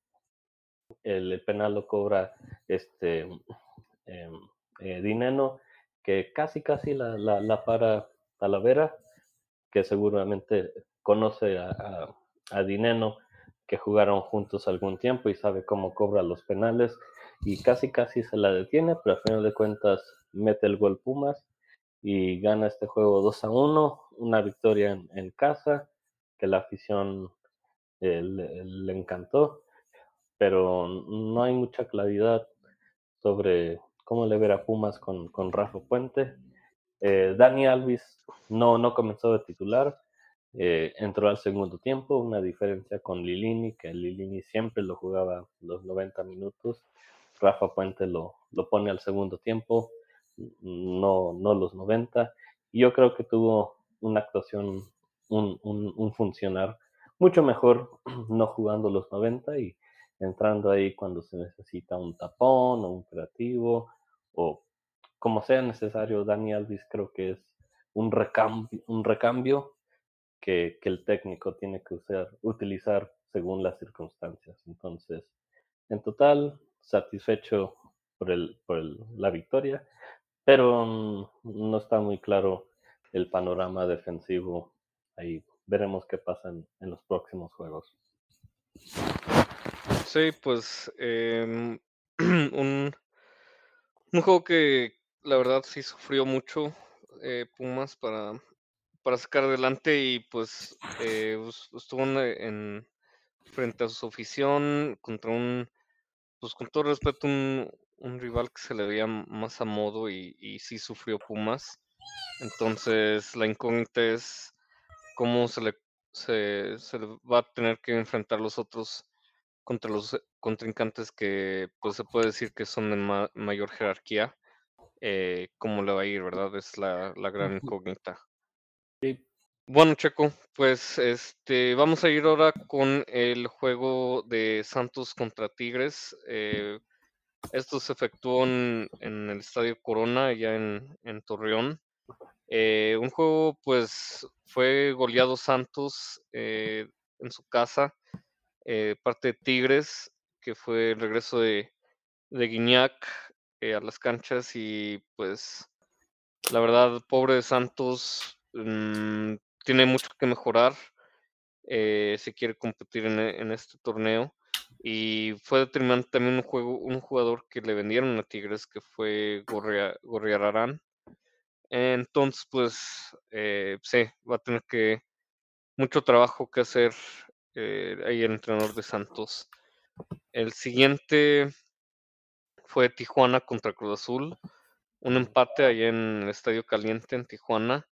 el, penal lo cobra este eh, eh, Dineno, que casi casi la, la, para Talavera, que seguramente conoce a, a, a Dineno, que jugaron juntos algún tiempo y sabe cómo cobra los penales y casi casi se la detiene, pero al final de cuentas mete el gol Pumas y gana este juego 2 a 1, una victoria en, casa que la afición eh, le, encantó, pero no hay mucha claridad sobre cómo le verá Pumas con, con Rafa Puente. Eh, Dani Alvis no, no comenzó de titular, eh, entró al segundo tiempo, una diferencia con Lilini, que Lilini siempre lo jugaba los 90 minutos. Rafa Puente lo, lo pone al segundo tiempo, no, no los 90. Y yo creo que tuvo una actuación, un, un, un funcionar mucho mejor no jugando los 90 y entrando ahí cuando se necesita un tapón o un creativo o como sea necesario. Dani Alvis creo que es un recambio, un recambio que, que, el técnico tiene que usar, utilizar según las circunstancias. Entonces, en total, satisfecho por, el, por el, la victoria, pero um, no está muy claro el panorama defensivo. Ahí veremos qué pasa en, en los próximos juegos. Sí, pues eh, un, un juego que la verdad sí sufrió mucho eh, Pumas para, para sacar adelante y pues eh, estuvo en, en, frente a su afición contra un, pues con todo respeto, un, un rival que se le veía más a modo y, y sí sufrió Pumas. Entonces la incógnita es cómo se le, se, se le va a tener que enfrentar los otros contra los contrincantes que pues se puede decir que son de ma mayor jerarquía. Eh, ¿Cómo le va a ir, verdad? Es la, la gran incógnita. Sí. Bueno, Checo, pues este vamos a ir ahora con el juego de Santos contra Tigres. Eh, esto se efectuó en, en, el Estadio Corona, ya en, Torreón. Eh, un juego, pues, fue goleado Santos eh, en su casa, eh, parte de Tigres, que fue el regreso de, de Guiñac a las canchas y pues la verdad, pobre de Santos, mmm, tiene mucho que mejorar eh, si quiere competir en, este torneo. Y fue determinante también un, juego, un jugador que le vendieron a Tigres, que fue Gorria, Gorriararán. Entonces, pues, eh, sí, va a tener que mucho trabajo que hacer eh, ahí el entrenador de Santos. El siguiente fue Tijuana contra Cruz Azul, un empate ahí en el Estadio Caliente en Tijuana.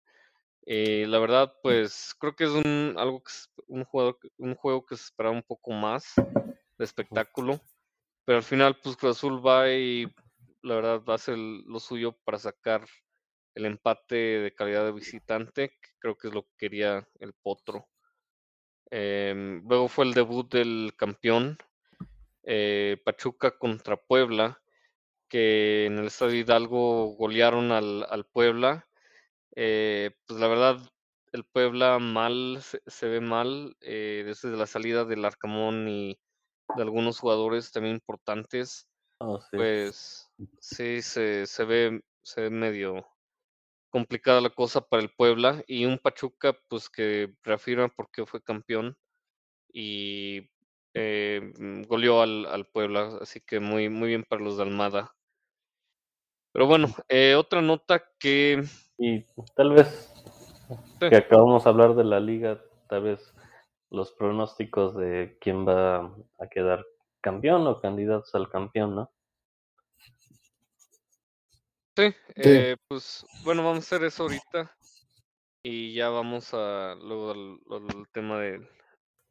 Eh, la verdad, pues creo que es un algo que un un juego que se esperaba un poco más de espectáculo, pero al final, pues Cruz Azul va y la verdad va a hacer lo suyo para sacar el empate de calidad de visitante, que creo que es lo que quería el Potro. Em, luego fue el debut del campeón, eh, Pachuca contra Puebla, que en el Estadio Hidalgo golearon al, al Puebla. Eh, pues la verdad, el Puebla mal, se, se ve mal, eh, desde la salida del Arcamón y de algunos jugadores también importantes, Oh, sí. pues sí, se, se ve, se ve medio complicada la cosa para el Puebla y un Pachuca pues que reafirma por qué fue campeón y eh, mm, goleó al, al Puebla, así que muy, muy bien para los de Almada. Pero bueno, eh, otra nota que Y tal vez Sí. que acabamos de hablar de la liga, tal vez los pronósticos de quién va a quedar campeón o candidatos al campeón, ¿no? Sí, Sí. eh, pues bueno, vamos a hacer eso ahorita y ya vamos a luego al, al tema de,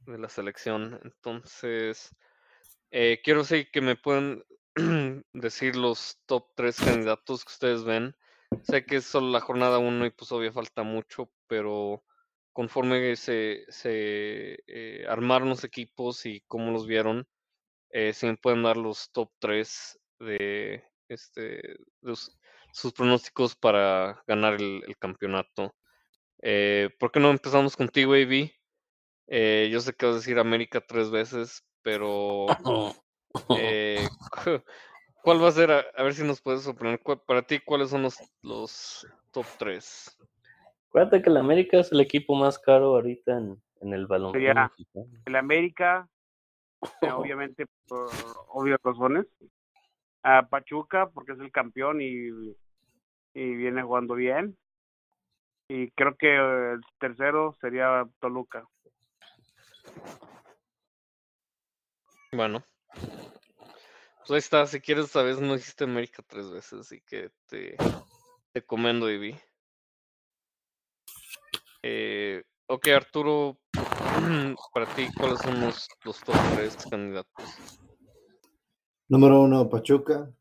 de la selección. Entonces, eh, quiero sí que me puedan decir los top tres candidatos que ustedes ven. Sé que es solo la jornada uno y pues todavía falta mucho, pero conforme se, se eh, armaron los equipos y cómo los vieron, eh, si me pueden dar los top tres de este sus pronósticos para ganar el, el campeonato. Eh, ¿por qué no empezamos contigo, AB? Eh, yo sé que vas a decir América tres veces, pero cu- ¿cuál va a ser? A, a ver si nos puedes sorprender. ¿Cuál- Para ti, ¿cuáles son los, los top tres? Acuérdate que el América es el equipo más caro ahorita en, en el Sería- mexicano. el América, eh, obviamente por obvias razones. A Pachuca, porque es el campeón y, y viene jugando bien. Y creo que el tercero sería Toluca. Bueno. Pues ahí está, si quieres, esta vez no hiciste América tres veces, así que te, te comendo, AB. Eh, ok, Arturo, para ti, ¿cuáles son los, los top tres candidatos? Número uno, Pachuca.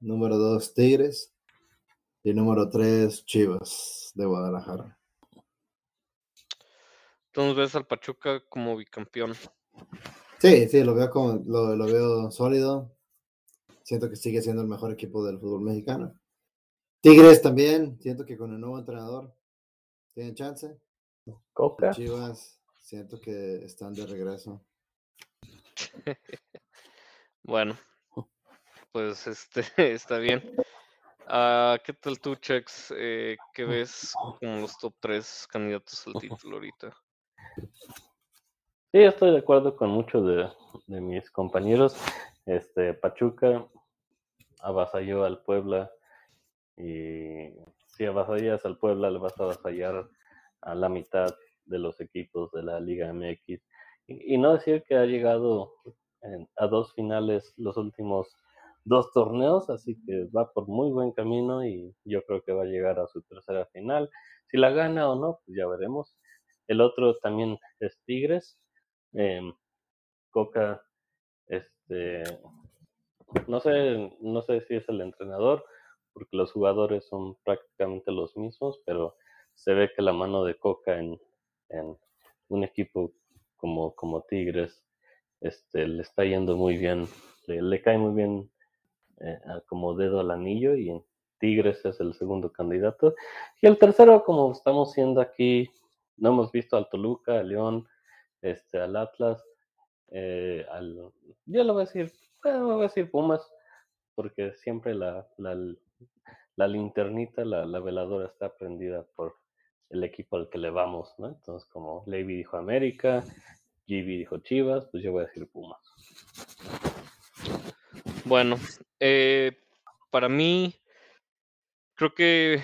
Número dos, Tigres. Y número tres, Chivas de Guadalajara. Entonces ves al Pachuca como bicampeón. Sí, sí, lo veo como, lo, lo veo sólido. Siento que sigue siendo el mejor equipo del fútbol mexicano. Tigres también, siento que con el nuevo entrenador tienen chance. Coca. Chivas, siento que están de regreso. Bueno, pues este está bien. Ah, ¿qué tal tú, Chex? Eh, ¿qué ves como los top tres candidatos al título ahorita? Sí, estoy de acuerdo con muchos de, de mis compañeros. Este, Pachuca avasalló al Puebla y si avasallas al Puebla le vas a avasallar a la mitad de los equipos de la Liga MX. Y, no decir que ha llegado en- a dos finales los últimos dos torneos, así que va por muy buen camino y yo creo que va a llegar a su tercera final. Si la gana o no, pues ya veremos. El otro también es Tigres. Em, Coca, este, no sé, no sé si es el entrenador, porque los jugadores son prácticamente los mismos, pero se ve que la mano de Coca en, un equipo como, como Tigres este, le está yendo muy bien, le, cae muy bien eh, como dedo al anillo y en Tigres es el segundo candidato. Y el tercero, como estamos siendo aquí, no hemos visto al Toluca, al León, este, al Atlas, eh, al, yo le voy a decir, bueno, voy a decir Pumas, porque siempre la, la, la linternita, la, la veladora está prendida por el equipo al que le vamos, ¿no? Entonces, como Levy dijo América, GB dijo Chivas, pues yo voy a decir Pumas. Bueno, eh, para mí, creo que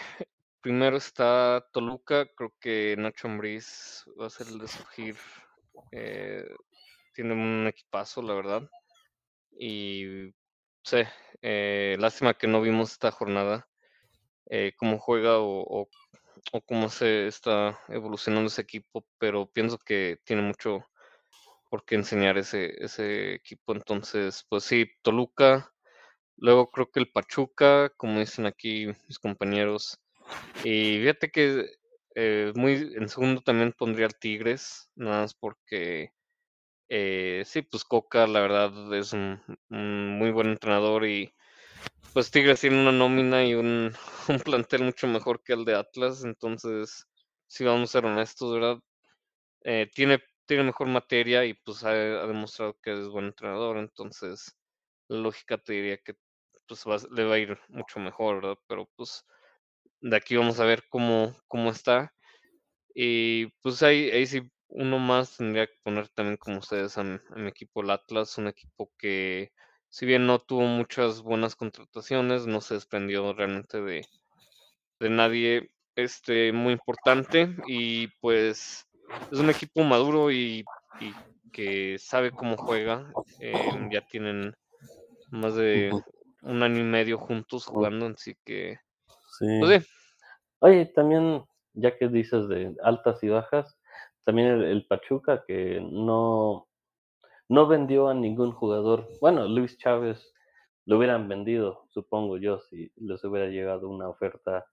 primero está Toluca, creo que Nacho Ambriz va a ser el de escoger. eh, tiene un equipazo, la verdad. Y sé, eh, lástima que no vimos esta jornada, eh, cómo juega o, o- cómo se está evolucionando ese equipo, pero pienso que tiene mucho por qué enseñar ese, ese equipo. Entonces, pues sí, Toluca. Luego creo que el Pachuca, como dicen aquí mis compañeros, Y fíjate que eh, muy en segundo también pondría al Tigres, nada más porque eh, sí, pues Coca la verdad es un muy buen entrenador y pues Tigres tiene una nómina y un, un plantel mucho mejor que el de Atlas, entonces si vamos a ser honestos, ¿verdad? Eh, tiene, tiene mejor materia y pues ha, demostrado que es buen entrenador, entonces la lógica te diría que pues le va a ir mucho mejor, ¿verdad? Pero pues de aquí vamos a ver cómo, cómo está. Y pues ahí, ahí sí uno más tendría que poner también como ustedes a a mi equipo el Atlas, un equipo que si bien no tuvo muchas buenas contrataciones, no se desprendió realmente de, de nadie este muy importante y pues es un equipo maduro y, y que sabe cómo juega. eh, ya tienen más de un año y medio juntos jugando, así que Sí. pues sí, Oye, también, ya que dices de altas y bajas, también el, el Pachuca que no, no vendió a ningún jugador. Bueno, Luis Chávez lo hubieran vendido, supongo yo, si les hubiera llegado una oferta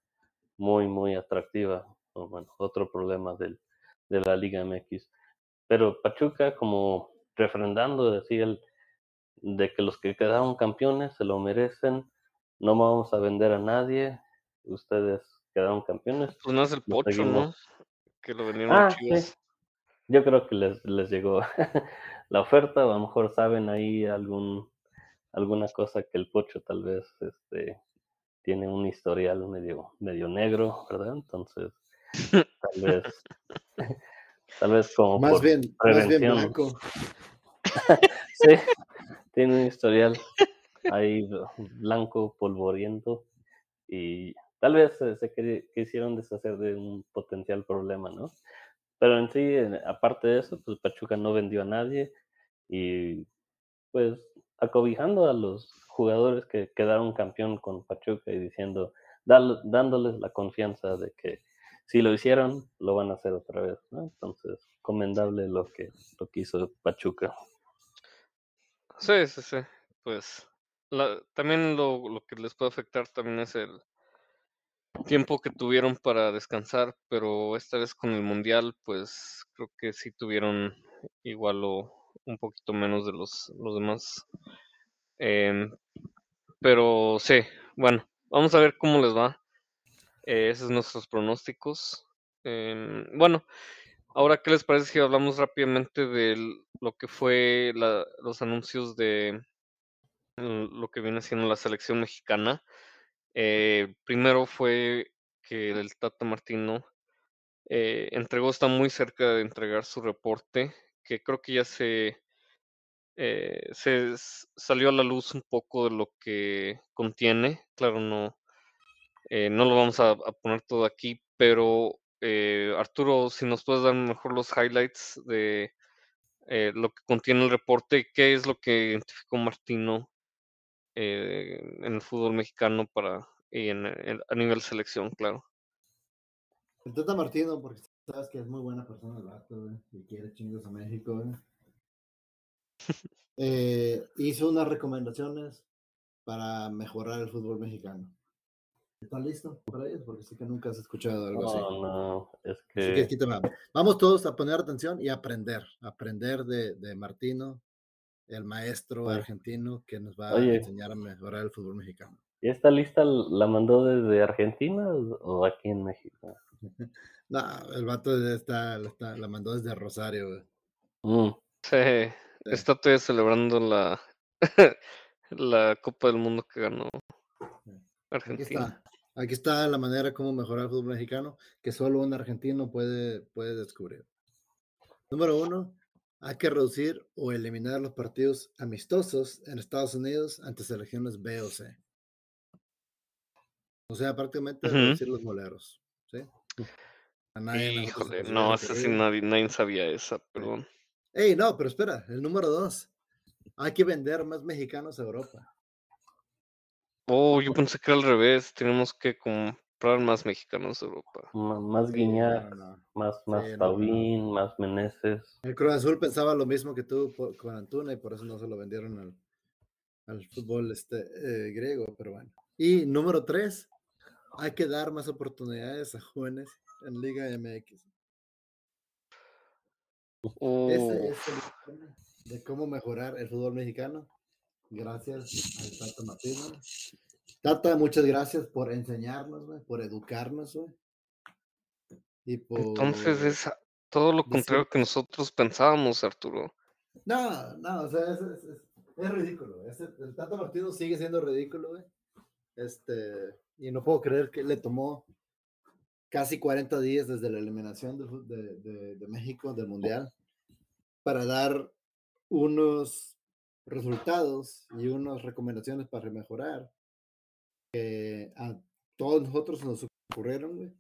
muy, muy atractiva. O, bueno, otro problema del, de la Liga MX. Pero Pachuca, como refrendando, decía el, de que los que quedaron campeones se lo merecen, no vamos a vender a nadie, ustedes quedaron campeones, pues no es el Pocho, ¿no? Que lo vendieron a Ah, sí, Chivas. yo creo que les, les llegó la oferta, o a lo mejor saben ahí algún alguna cosa que el Pocho tal vez este tiene un historial medio medio negro, ¿verdad? Entonces, tal vez tal vez como Más por bien, más bien prevención. blanco. Sí, tiene un historial ahí blanco, polvoriento, y tal vez se, quisieron deshacer de un potencial problema, ¿no? Pero en sí, aparte de eso, pues Pachuca no vendió a nadie y pues acobijando a los jugadores que quedaron campeón con Pachuca y diciendo, dándoles la confianza de que si lo hicieron, lo van a hacer otra vez, ¿no? Entonces, comendable lo que, lo que hizo Pachuca. Sí, sí, sí. Pues la, también lo, lo que les puede afectar también es el tiempo que tuvieron para descansar, pero esta vez con el Mundial, pues creo que sí tuvieron igual o un poquito menos de los, los demás. Em, pero sí, bueno, vamos a ver cómo les va. Eh, esos son nuestros pronósticos. Em, bueno, ahora, ¿qué les parece si hablamos rápidamente de lo que fue la- los anuncios de lo que viene siendo la selección mexicana? Eh, primero fue que el Tata Martino eh, entregó, está muy cerca de entregar su reporte, que creo que ya se, eh, se salió a la luz un poco de lo que contiene. Claro, no, eh, no lo vamos a, poner todo aquí, pero eh, Arturo, si nos puedes dar mejor los highlights de eh, lo que contiene el reporte, qué es lo que identificó Martino en el fútbol mexicano para y en, en- a nivel selección, claro. El Tata Martino, porque sabes que es muy buena persona el vato, güey, y quiere chingos a México, güey. Eh, hizo unas recomendaciones para mejorar el fútbol mexicano. ¿Estás listo para ellos? Porque sé que nunca has escuchado algo así. No, es Así que que aquí te va. Vamos todos a poner atención y aprender, aprender de, de Martino, el maestro Oye. argentino que nos va a Oye. enseñar a mejorar el fútbol mexicano. ¿y esta lista la mandó desde Argentina o aquí en México? No, el vato está- la mandó desde Rosario, güey. Mm, Sí, está todavía celebrando la, la Copa del Mundo que ganó Aquí Argentina. está. Aquí está la manera como mejorar el fútbol mexicano que solo un argentino puede, puede descubrir. Número uno, hay que reducir o eliminar los partidos amistosos en Estados Unidos ante selecciones B o C. O sea, prácticamente Ujú. reducir los moleros. ¿sí? A nadie Híjole, no, esa sí nadie, nadie sabía esa, perdón. Ey, no, pero espera, el número dos. Hay que vender más mexicanos a Europa. Oh, yo pensé que era al revés, tenemos que comprar más mexicanos de Europa. más Sí, Guiñac, no, no. más, más Sí, no, no. Paulín, más Meneses. El Cruz Azul pensaba lo mismo que tú por- con Antuna y por eso no se lo vendieron al, al fútbol este, eh, griego, pero bueno. Y número tres, hay que dar más oportunidades a jóvenes en Liga MX. Ese es el de cómo mejorar el fútbol mexicano. Gracias al Tata Martino. Tata, muchas gracias por enseñarnos, por educarnos, güey. Y por... entonces es todo lo contrario que nosotros pensábamos, Arturo. No, no, o sea, es, es- es- es ridículo. el Tata Martino sigue siendo ridículo, güey. Este, y no puedo creer que le tomó casi 40 días desde la eliminación de, México del Mundial para dar unos resultados y unas recomendaciones para mejorar que a todos nosotros nos ocurrieron,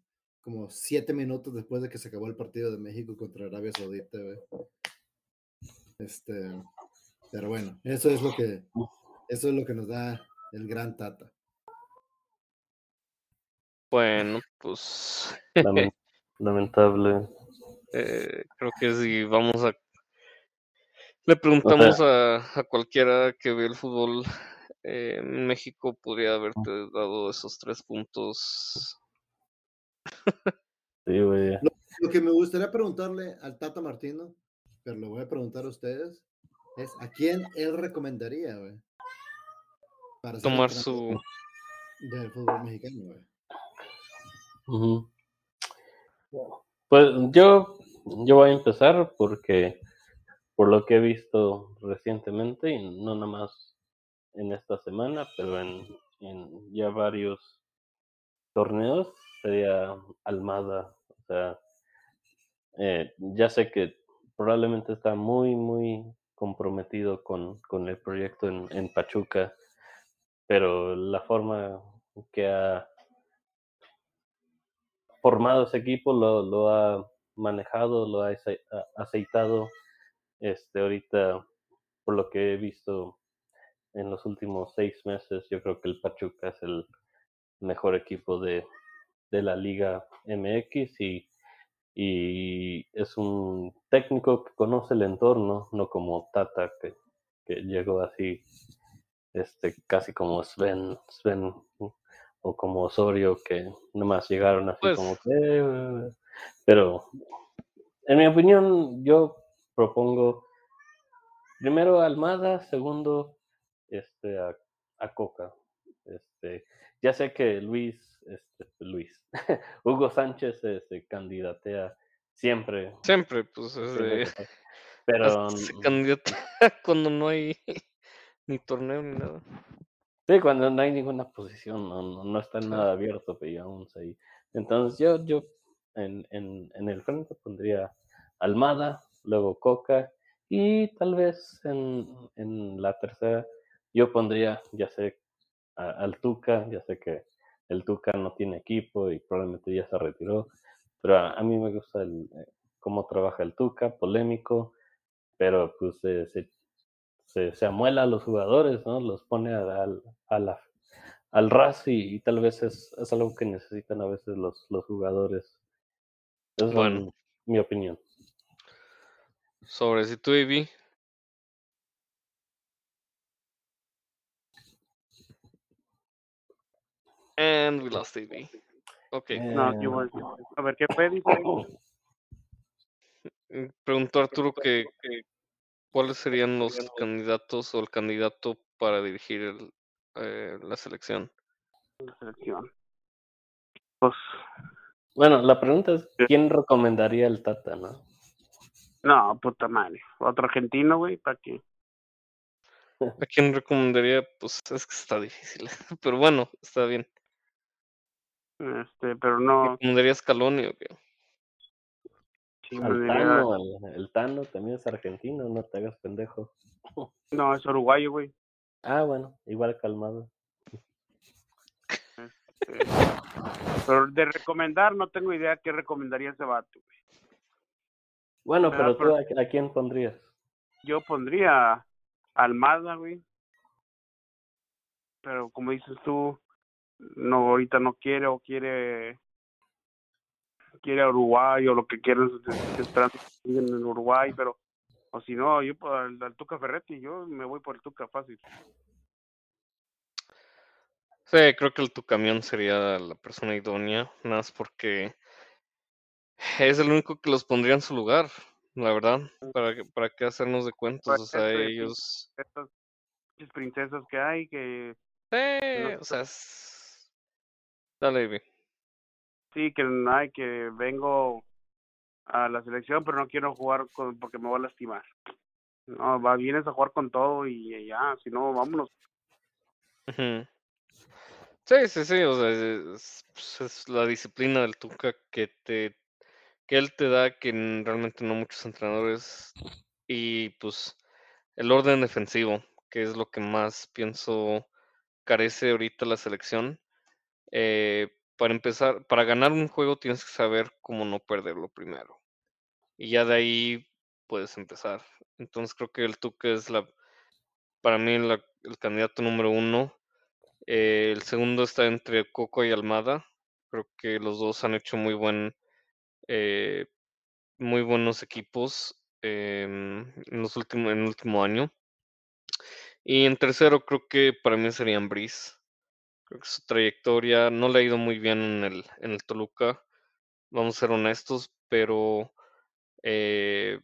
como siete minutos después de que se acabó el partido de México contra Arabia Saudita. Este, pero bueno, eso es lo que, eso es lo que nos da el gran Tata. Bueno, pues Lamen- lamentable. eh, creo que si vamos a... Le preguntamos a, a cualquiera que ve el fútbol eh, en México, podría haberte dado esos tres puntos. Sí, güey. Lo que me gustaría preguntarle al Tata Martino, pero lo voy a preguntar a ustedes, es a quién él recomendaría, güey. Para Tomar su... del fútbol mexicano, güey. Ujú. Pues yo, yo voy a empezar porque por lo que he visto recientemente, y no nada más en esta semana, pero en, en ya varios torneos, sería Almada. O sea, eh, ya sé que probablemente está muy, muy comprometido con, con el proyecto en, en Pachuca, pero la forma que ha formado ese equipo, lo, ha manejado, lo ha aceitado. Este, ahorita, por lo que he visto en los últimos seis meses, yo creo que el Pachuca es el mejor equipo de, de la Liga MX y, y es un técnico que conoce el entorno, no como Tata, que, que llegó así, este, casi como Sven, Sven o como Osorio, que nomás llegaron así Pues- como que... Pero, en mi opinión, yo propongo primero a Almada, segundo este, a, a Coca. Este, ya sé que Luis, este, Luis, Hugo Sánchez se, se candidatea siempre. Siempre, pues, siempre eh, pero se candidata cuando no hay ni torneo ni nada. Sí, cuando no hay ninguna posición, no, no, no está nada abierto, pero aún ahí. Entonces yo, yo en, en, en el frente pondría Almada, luego Coca, y tal vez en, en la tercera yo pondría, ya sé, a- al Tuca, ya sé que el Tuca no tiene equipo y probablemente ya se retiró, pero a, a mí me gusta el, eh, cómo trabaja el Tuca, polémico, pero pues eh, se, se, se amuela a los jugadores, ¿no? Los pone a- al, a la, al ras y, y tal vez es, es algo que necesitan a veces los, los jugadores. Es Bueno. mi- mi opinión. Sobre si tú, Ivy. And we lost Ivy. Ok. No, yo voy a ver, ¿qué fue? Preguntó Arturo que, que cuáles serían los candidatos o el candidato para dirigir el, eh, la selección. Selección. Pues, Bueno, la pregunta es, ¿quién recomendaría el Tata, no? no, puta madre. Otro argentino, güey, ¿para qué? ¿A quién recomendaría? Pues es que está difícil. Pero bueno, está bien. Este, pero no. ¿Recomendaría Scaloni o qué? Al Tano, el, el Tano también es argentino, no te hagas pendejo. No, es uruguayo, güey. Ah, bueno, igual calmado. Este, pero de recomendar, no tengo idea qué recomendaría ese vato. güey. Bueno, pero tú, ¿a, a quién pondrías? Yo pondría Almada, güey. Pero como dices tú, no ahorita no quiere o quiere quiere a Uruguay o lo que que sigan en Uruguay, pero o si no, yo por al, al Tuca Ferretti, yo me voy por el Tuca fácil. Sí, creo que el tu camión sería la persona idónea, más porque es el único que los pondría en su lugar, la verdad. ¿Para, qué- para qué hacernos de cuentos? Pues O sea, eso, sí. ellos. Estas princesas que hay que Sí, o sea, es- Dale, Ivy. Sí que hay que vengo a la selección pero no quiero jugar con, porque me voy a lastimar no va vienes a jugar con todo y ya si no vámonos. Sí, sí, sí, o sea, es, es la disciplina del Tuca que te que él te da que realmente no muchos entrenadores y pues el orden defensivo, que es lo que más pienso carece ahorita la selección. Eh, para empezar, para ganar un juego tienes que saber cómo no perderlo primero. Y ya de ahí puedes empezar. Entonces creo que el Tuca es la, para mí la- el candidato número uno. Eh, el segundo está entre Coco y Almada. Creo que los dos han hecho muy buen, eh, muy buenos equipos em, en los últimos, en el último año. Y en tercero creo que para mí serían Brice. Su trayectoria no le ha ido muy bien en el, en el Toluca, vamos a ser honestos, pero eh,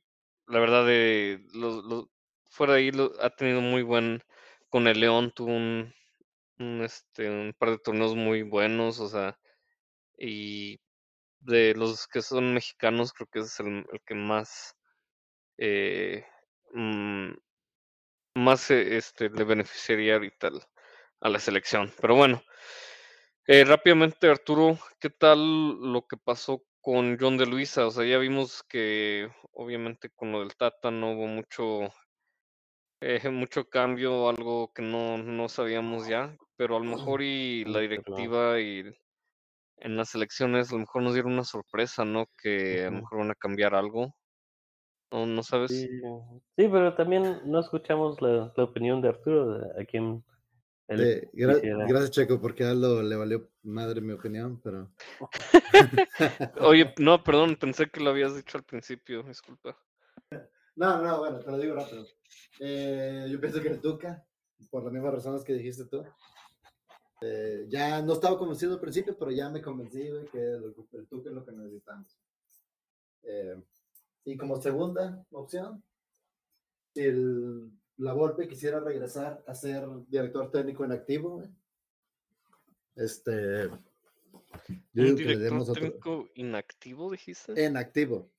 la verdad de los- fuera de ahí lo- ha tenido muy buen con el León tuvo un, este un par de torneos muy buenos, o sea, y de los que son mexicanos creo que es el, el que más eh, mm, más este le beneficiaría ahorita al- a la selección. Pero bueno, eh, rápidamente Arturo, ¿qué tal lo que pasó con John de Luisa? O sea, ya vimos que obviamente con lo del Tata no hubo mucho eh, mucho cambio, algo que no, no sabíamos ya, pero a lo mejor y la directiva y en las elecciones a lo mejor nos dieron una sorpresa, ¿no? Que a lo mejor van a cambiar algo. ¿No, no sabes? Sí, sí, pero también no escuchamos la, la opinión de Arturo, de a quien Eh, gra- quisiera. gracias, Checo, porque a Aldo le valió madre mi opinión, pero. Oye, no, perdón, pensé que lo habías dicho al principio, disculpa. No, no, bueno, te lo digo rápido. Eh, yo pienso que el Tuca, por las mismas razones que dijiste tú. Eh, ya no estaba convencido al principio, pero ya me convencí, güey, que el, el Tuca es lo que necesitamos. Eh, y como segunda opción, si el, la Volpe quisiera regresar a ser director técnico en activo, güey, este. Yo ¿Un director demos otro. técnico inactivo, dijiste? En activo.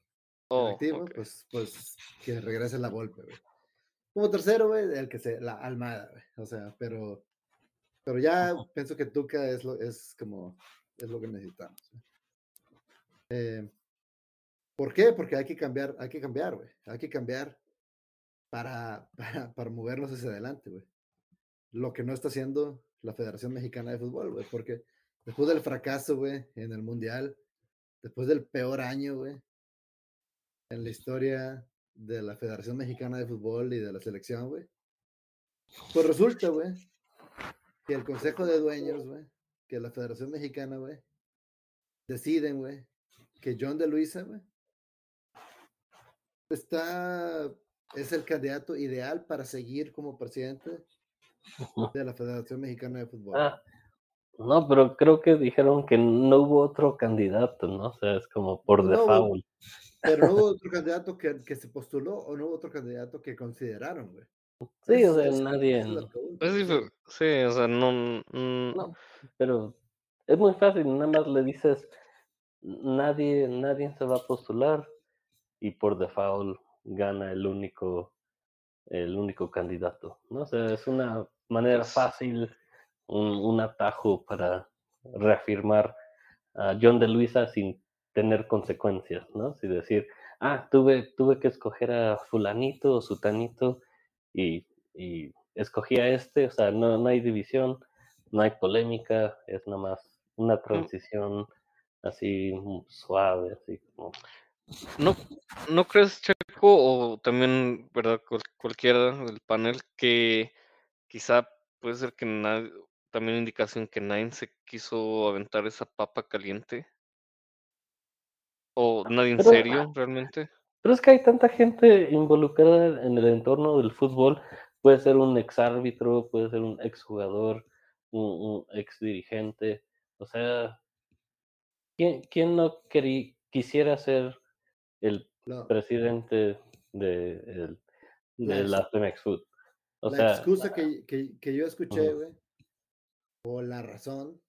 oh, en activo, ok. pues, pues que regrese la Volpe, güey. Como tercero, güey, el que se, la Almada, güey. O sea, pero, pero ya pienso que Tuca es lo, es como, es lo que necesitamos. güey. Eh, ¿Por qué? Porque hay que cambiar, hay que cambiar, güey. Hay que cambiar para, para, para movernos hacia adelante, güey. Lo que no está haciendo la Federación Mexicana de Fútbol, güey, porque después del fracaso, güey, en el Mundial, después del peor año, güey, en la historia de la Federación Mexicana de Fútbol y de la selección, güey. Pues resulta, güey, que el Consejo de Dueños, güey, que la Federación Mexicana, güey, deciden, güey, que John de Luisa, güey, está, es el candidato ideal para seguir como presidente de la Federación Mexicana de Fútbol. Ah, no, pero creo que dijeron que no hubo otro candidato, ¿no? O sea, es como por No default. Pero no hubo otro candidato que, que se postuló o no hubo otro candidato que consideraron, güey. Sí, o sea, esa- nadie. es Es güey, sí. difer- sí, o sea, no, mm, No, pero es muy fácil, nada más le dices, nadie, nadie se va a postular y por default gana el único, el único candidato, ¿no? O sea, es una manera Pues- fácil, un, un atajo para reafirmar a John de Luisa sin tener consecuencias, ¿no? Si decir, ah, tuve, tuve que escoger a fulanito o sutanito y, y escogí a este, o sea, no, no hay división, no hay polémica, es nada más una transición así mm, suave, así como... ¿No, ¿No crees, O también, verdad, cual- cualquiera del panel, que quizá puede ser que nadie, también indicación que nadie se quiso aventar esa papa caliente? ¿O nadie en Pero- serio, realmente? Pero es que hay tanta gente involucrada en el entorno del fútbol, puede ser un exárbitro, puede ser un exjugador, un, un ex dirigente. O sea, ¿quién, quién no quisiera ser el No, presidente de, el- La de la Pemex Food? O la sea, excusa que, que, que yo escuché, güey, o la razón,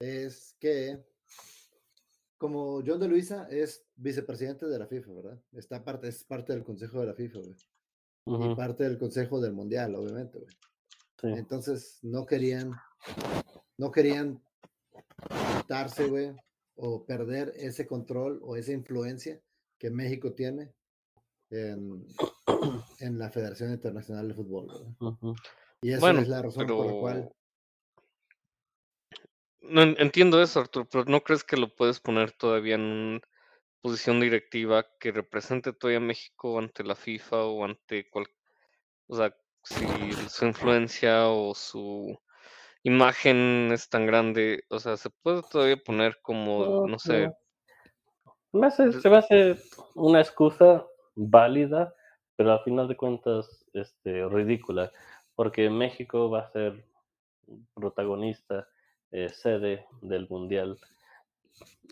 es que como John de Luisa es vicepresidente de la FIFA, ¿verdad? Está parte, es parte del consejo de la FIFA, güey. Y parte del consejo del mundial, obviamente, güey. sí. Entonces no querían, no querían quitarse, güey, o perder ese control o esa influencia que México tiene en, en la Federación Internacional de Fútbol. Y esa Bueno, es la razón por la cual no en- entiendo eso, Arturo, pero ¿no crees que lo puedes poner todavía en una posición directiva que represente todavía a México ante la FIFA o ante cual, o sea, si su influencia o su imagen es tan grande, o sea, se puede todavía poner como, No, sé. Me hace- de- se me hace una excusa válida, pero al final de cuentas este, ridícula, porque México va a ser protagonista, eh, sede del Mundial.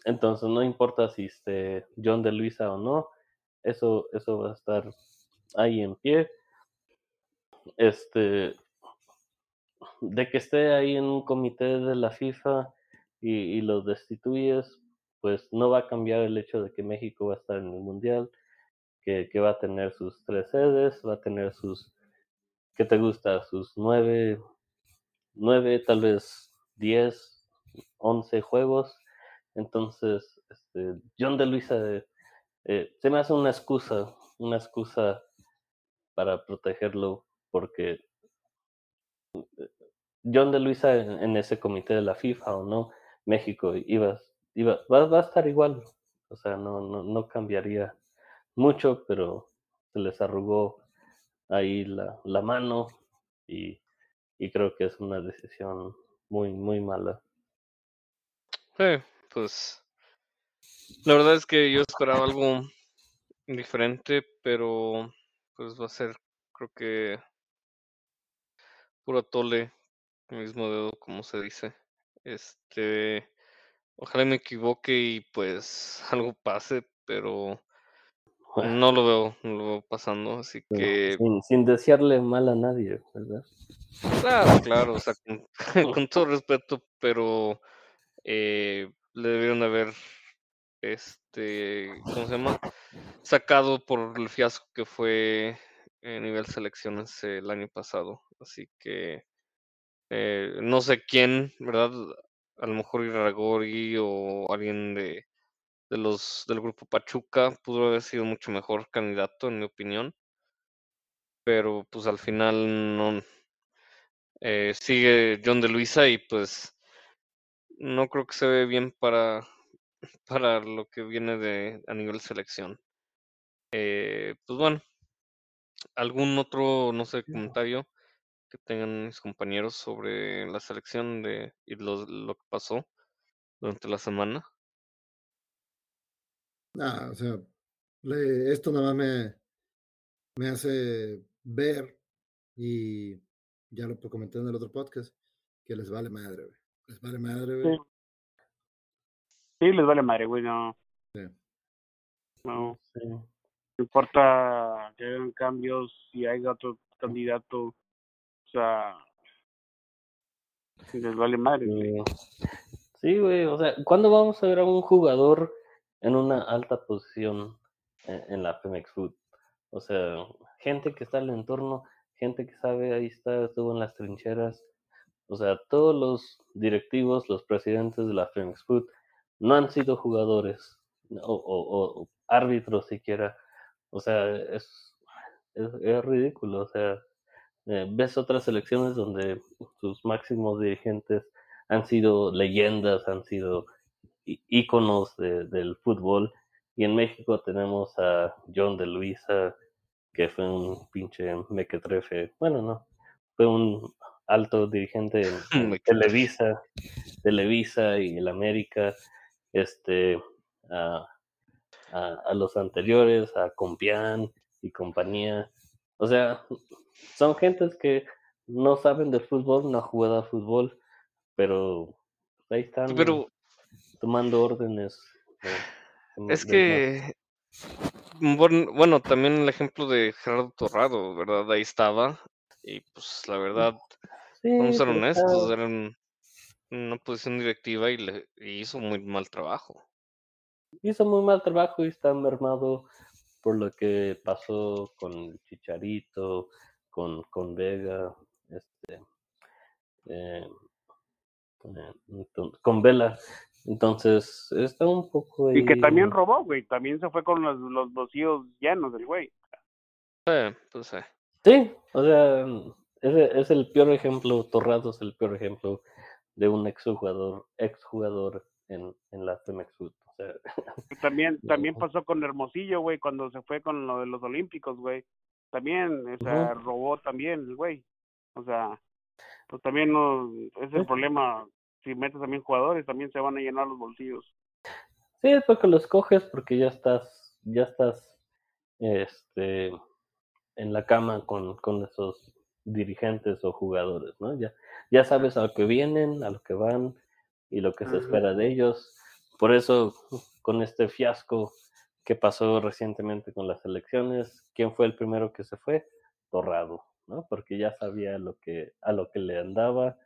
Entonces no importa si esté John de Luisa o no, eso, eso va a estar ahí en pie. Este, de que esté ahí en un comité de la FIFA y, y lo destituyes, pues no va a cambiar el hecho de que México va a estar en el Mundial, que, va a tener sus tres sedes, va a tener sus, ¿qué te gusta? Sus nueve, nueve, tal vez diez, once juegos. Entonces, este, John de Luisa eh, eh, se me hace una excusa, una excusa para protegerlo, porque John de Luisa en, en ese comité de la FIFA o no, México iba, iba, va, va a estar igual. O sea, no, no, no cambiaría mucho, pero se les arrugó ahí la, la mano y, y creo que es una decisión muy, muy mala. eh, pues, la verdad es que yo esperaba algo diferente, pero pues va a ser, creo que puro tole, mismo dedo, como se dice. Este, ojalá me equivoque y pues algo pase, pero no lo veo, no lo veo pasando, así que, sin, sin desearle mal a nadie, ¿verdad? claro, claro, o sea, con, con todo respeto, pero eh, le debieron de haber, este, ¿cómo se llama? Sacado por el fiasco que fue a nivel selecciones el año pasado, así que eh, no sé quién, ¿verdad? A lo mejor Iragori o alguien de, de los del grupo Pachuca pudo haber sido mucho mejor candidato, en mi opinión. Pero pues al final no eh, sigue John de Luisa y pues no creo que se ve bien para, para lo que viene de a nivel selección. Eh, pues bueno, algún otro, no sé, comentario que tengan mis compañeros sobre la selección de y lo, lo que pasó durante la semana. Ah, o sea, le- esto nada más me, me hace ver y ya lo comenté en el otro podcast, que les vale madre, güey. Les vale madre, güey. Sí. Sí, les vale madre, güey, no. Sí. No, Sí. no importa que hagan cambios, si hay otro candidato, sea, les vale madre. Sí. Güey, o sea, ¿cuándo vamos a ver a un jugador en una alta posición en, en la Pemex Food? O sea, gente que está en el entorno, gente que sabe, ahí está, estuvo en las trincheras. O sea, todos los directivos, los presidentes de la Pemex Food no han sido jugadores o, o- o árbitros siquiera. O sea, es, es, es ridículo. O sea, eh, ves otras elecciones donde sus máximos dirigentes han sido leyendas, han sido íconos de- del fútbol. Y en México tenemos a John de Luisa, que fue un pinche mequetrefe. Bueno, no, fue un alto dirigente en. Televisa, Televisa y el América, este, a, a- a los anteriores, a Compián y compañía. O sea, son gentes que no saben de fútbol, no han jugado a fútbol, pero ahí están Pero tomando órdenes. de- de- es de- que, mm, buen- bueno, también el ejemplo de Gerardo Torrado, ¿verdad? Ahí estaba. Y pues la verdad, Sí, vamos a ser honestos, era una posición directiva y, le, y hizo muy mal trabajo. hizo muy mal trabajo y está mermado por lo que pasó con Chicharito, con, con Vega, este, eh, eh, con Vela. Entonces, está un poco Y que también robó, güey. También se fue con los, los bolsillos llenos del güey. Eh, pues eh, Sí, o sea, ese es el peor ejemplo, Torrado es el peor ejemplo de un exjugador, exjugador en, en la Femex Food. O sea, También, también pasó con Hermosillo, güey, cuando se fue con lo de los Olímpicos, güey. También, o sea, robó también el güey. O sea, pues también no, es el problema. Si metes también jugadores, también se van a llenar los bolsillos. Sí, es porque los coges porque ya estás, ya estás este, en la cama con, con esos dirigentes o jugadores, ¿no? Ya, ya sabes a lo que vienen, a lo que van y lo que se espera de ellos. Por eso, con este fiasco que pasó recientemente con las elecciones, ¿quién fue el primero que se fue? Torrado, ¿no? Porque ya sabía lo que, a lo que le andaba.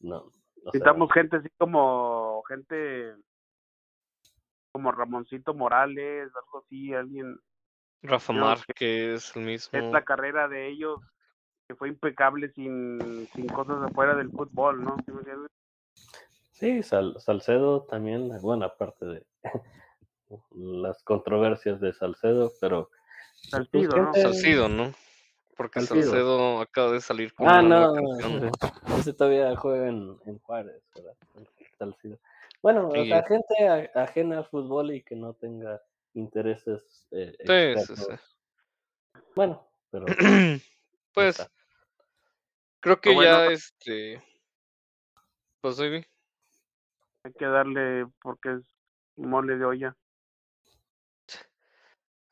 No, o sea, Necesitamos gente así como, gente como Ramoncito Morales, algo así, alguien. Rafa Márquez, el mismo. Es la carrera de ellos que fue impecable sin, sin cosas afuera del fútbol, ¿no? Sí, Sal- Salcedo también, bueno, aparte de las controversias de Salcedo, pero pues, Salcido, ¿no? Salcido, ¿no? Porque Salcido. Salcedo acaba de salir con Ah, una no, ese todavía juega en, en Juárez, ¿verdad? Salcido. Bueno, o Sí. sea, gente ajena al fútbol y que no tenga intereses eh, Sí, sí, externos. sí. Bueno, pero Pues está. creo que bueno, ya no- este. Pues Hay que darle porque es mole de olla.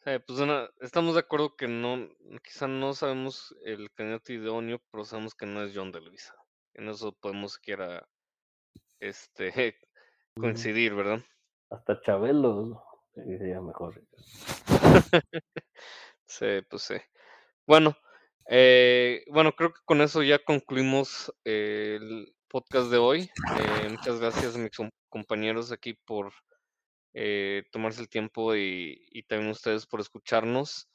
Eh, pues una- estamos de acuerdo que no, quizá no sabemos el candidato idóneo, pero sabemos que no es John de Luisa. En eso podemos siquiera este coincidir, ¿verdad? hasta Chabelo sería mejor. Sí, pues sí. Bueno, eh, bueno, creo que con eso ya concluimos eh, el podcast de hoy. Eh, muchas gracias a mis com- compañeros aquí por eh, tomarse el tiempo y, también ustedes por escucharnos.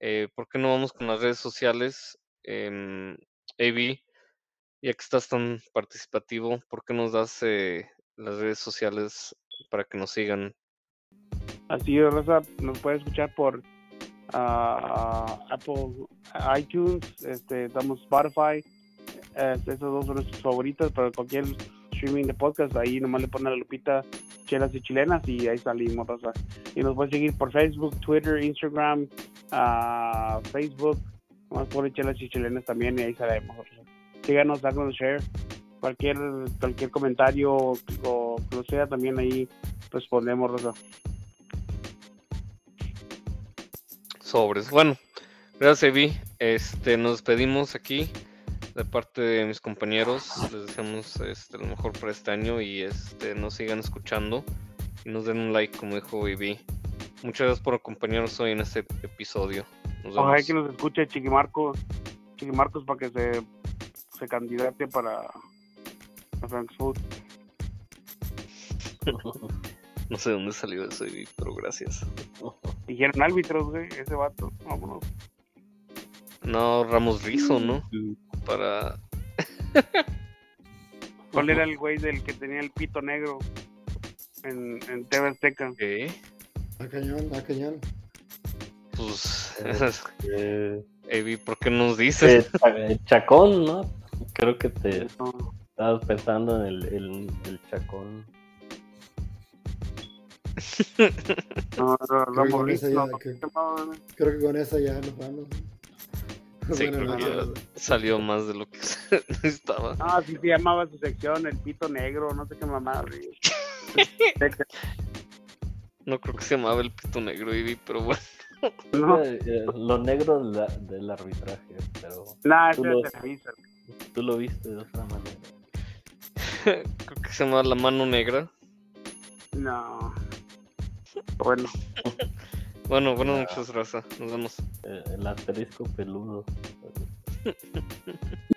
Eh, ¿por qué no vamos con las redes sociales? Em, Avi, ya que estás tan participativo, ¿por qué nos das eh, las redes sociales para que nos sigan? Así Rosa, nos puede escuchar por ah, Apple iTunes, este, damos Spotify, eh, esos dos son nuestros favoritos, pero cualquier streaming de podcast, ahí nomás le ponen la lupita chelas y chilenas y ahí salimos, Rosa. Y nos pueden seguir por Facebook, Twitter, Instagram, ah, Facebook, nomás pone chelas y chilenas también y ahí salimos, Rosa. Síganos, háganos share, cualquier, cualquier comentario o, lo sea, también ahí respondemos, Rosa. Sobres. Bueno, gracias, Evi. Este, nos despedimos aquí de parte de mis compañeros. Les deseamos este, lo mejor para este año y este, nos sigan escuchando y nos den un like, como dijo Evi. Muchas gracias por acompañarnos hoy en este episodio. Nos Ojalá que nos escuche Chiquimarcos, Chiquimarcos para que se, se candidate para Frankfurt. No sé dónde salió eso, Evi, pero gracias. Dijeron árbitros, güey, ese vato. Vámonos. No, Ramos Rizo, ¿no? Para. ¿Cuál era el güey del que tenía el pito negro en, en TV Azteca? ¿Qué? A cañón, a cañón. Pues. Eh, Evi, ¿por qué nos eh, dices? Cha- Chacón, ¿no? Creo que te No, estabas pensando en el, el, el Chacón. no, no, Creo que Ramos con Rizo, esa ya no, que- ¿qué llamaba, güey? Creo que con esa ya nos vamos. Sí, creo que ya salió más de lo que se necesitaba. Ah, sí se llamaba su sección, el pito negro, no sé qué mamá. güey. No creo que se llamaba el pito negro, Ivy, pero bueno. No, Eh, eh, lo negro de la- del arbitraje, pero nah, tú ese lo- tú lo viste de otra manera. Creo que se llama La Mano Negra. No. Bueno, Bueno, buenas noches, raza. Nos vemos. El asterisco peludo.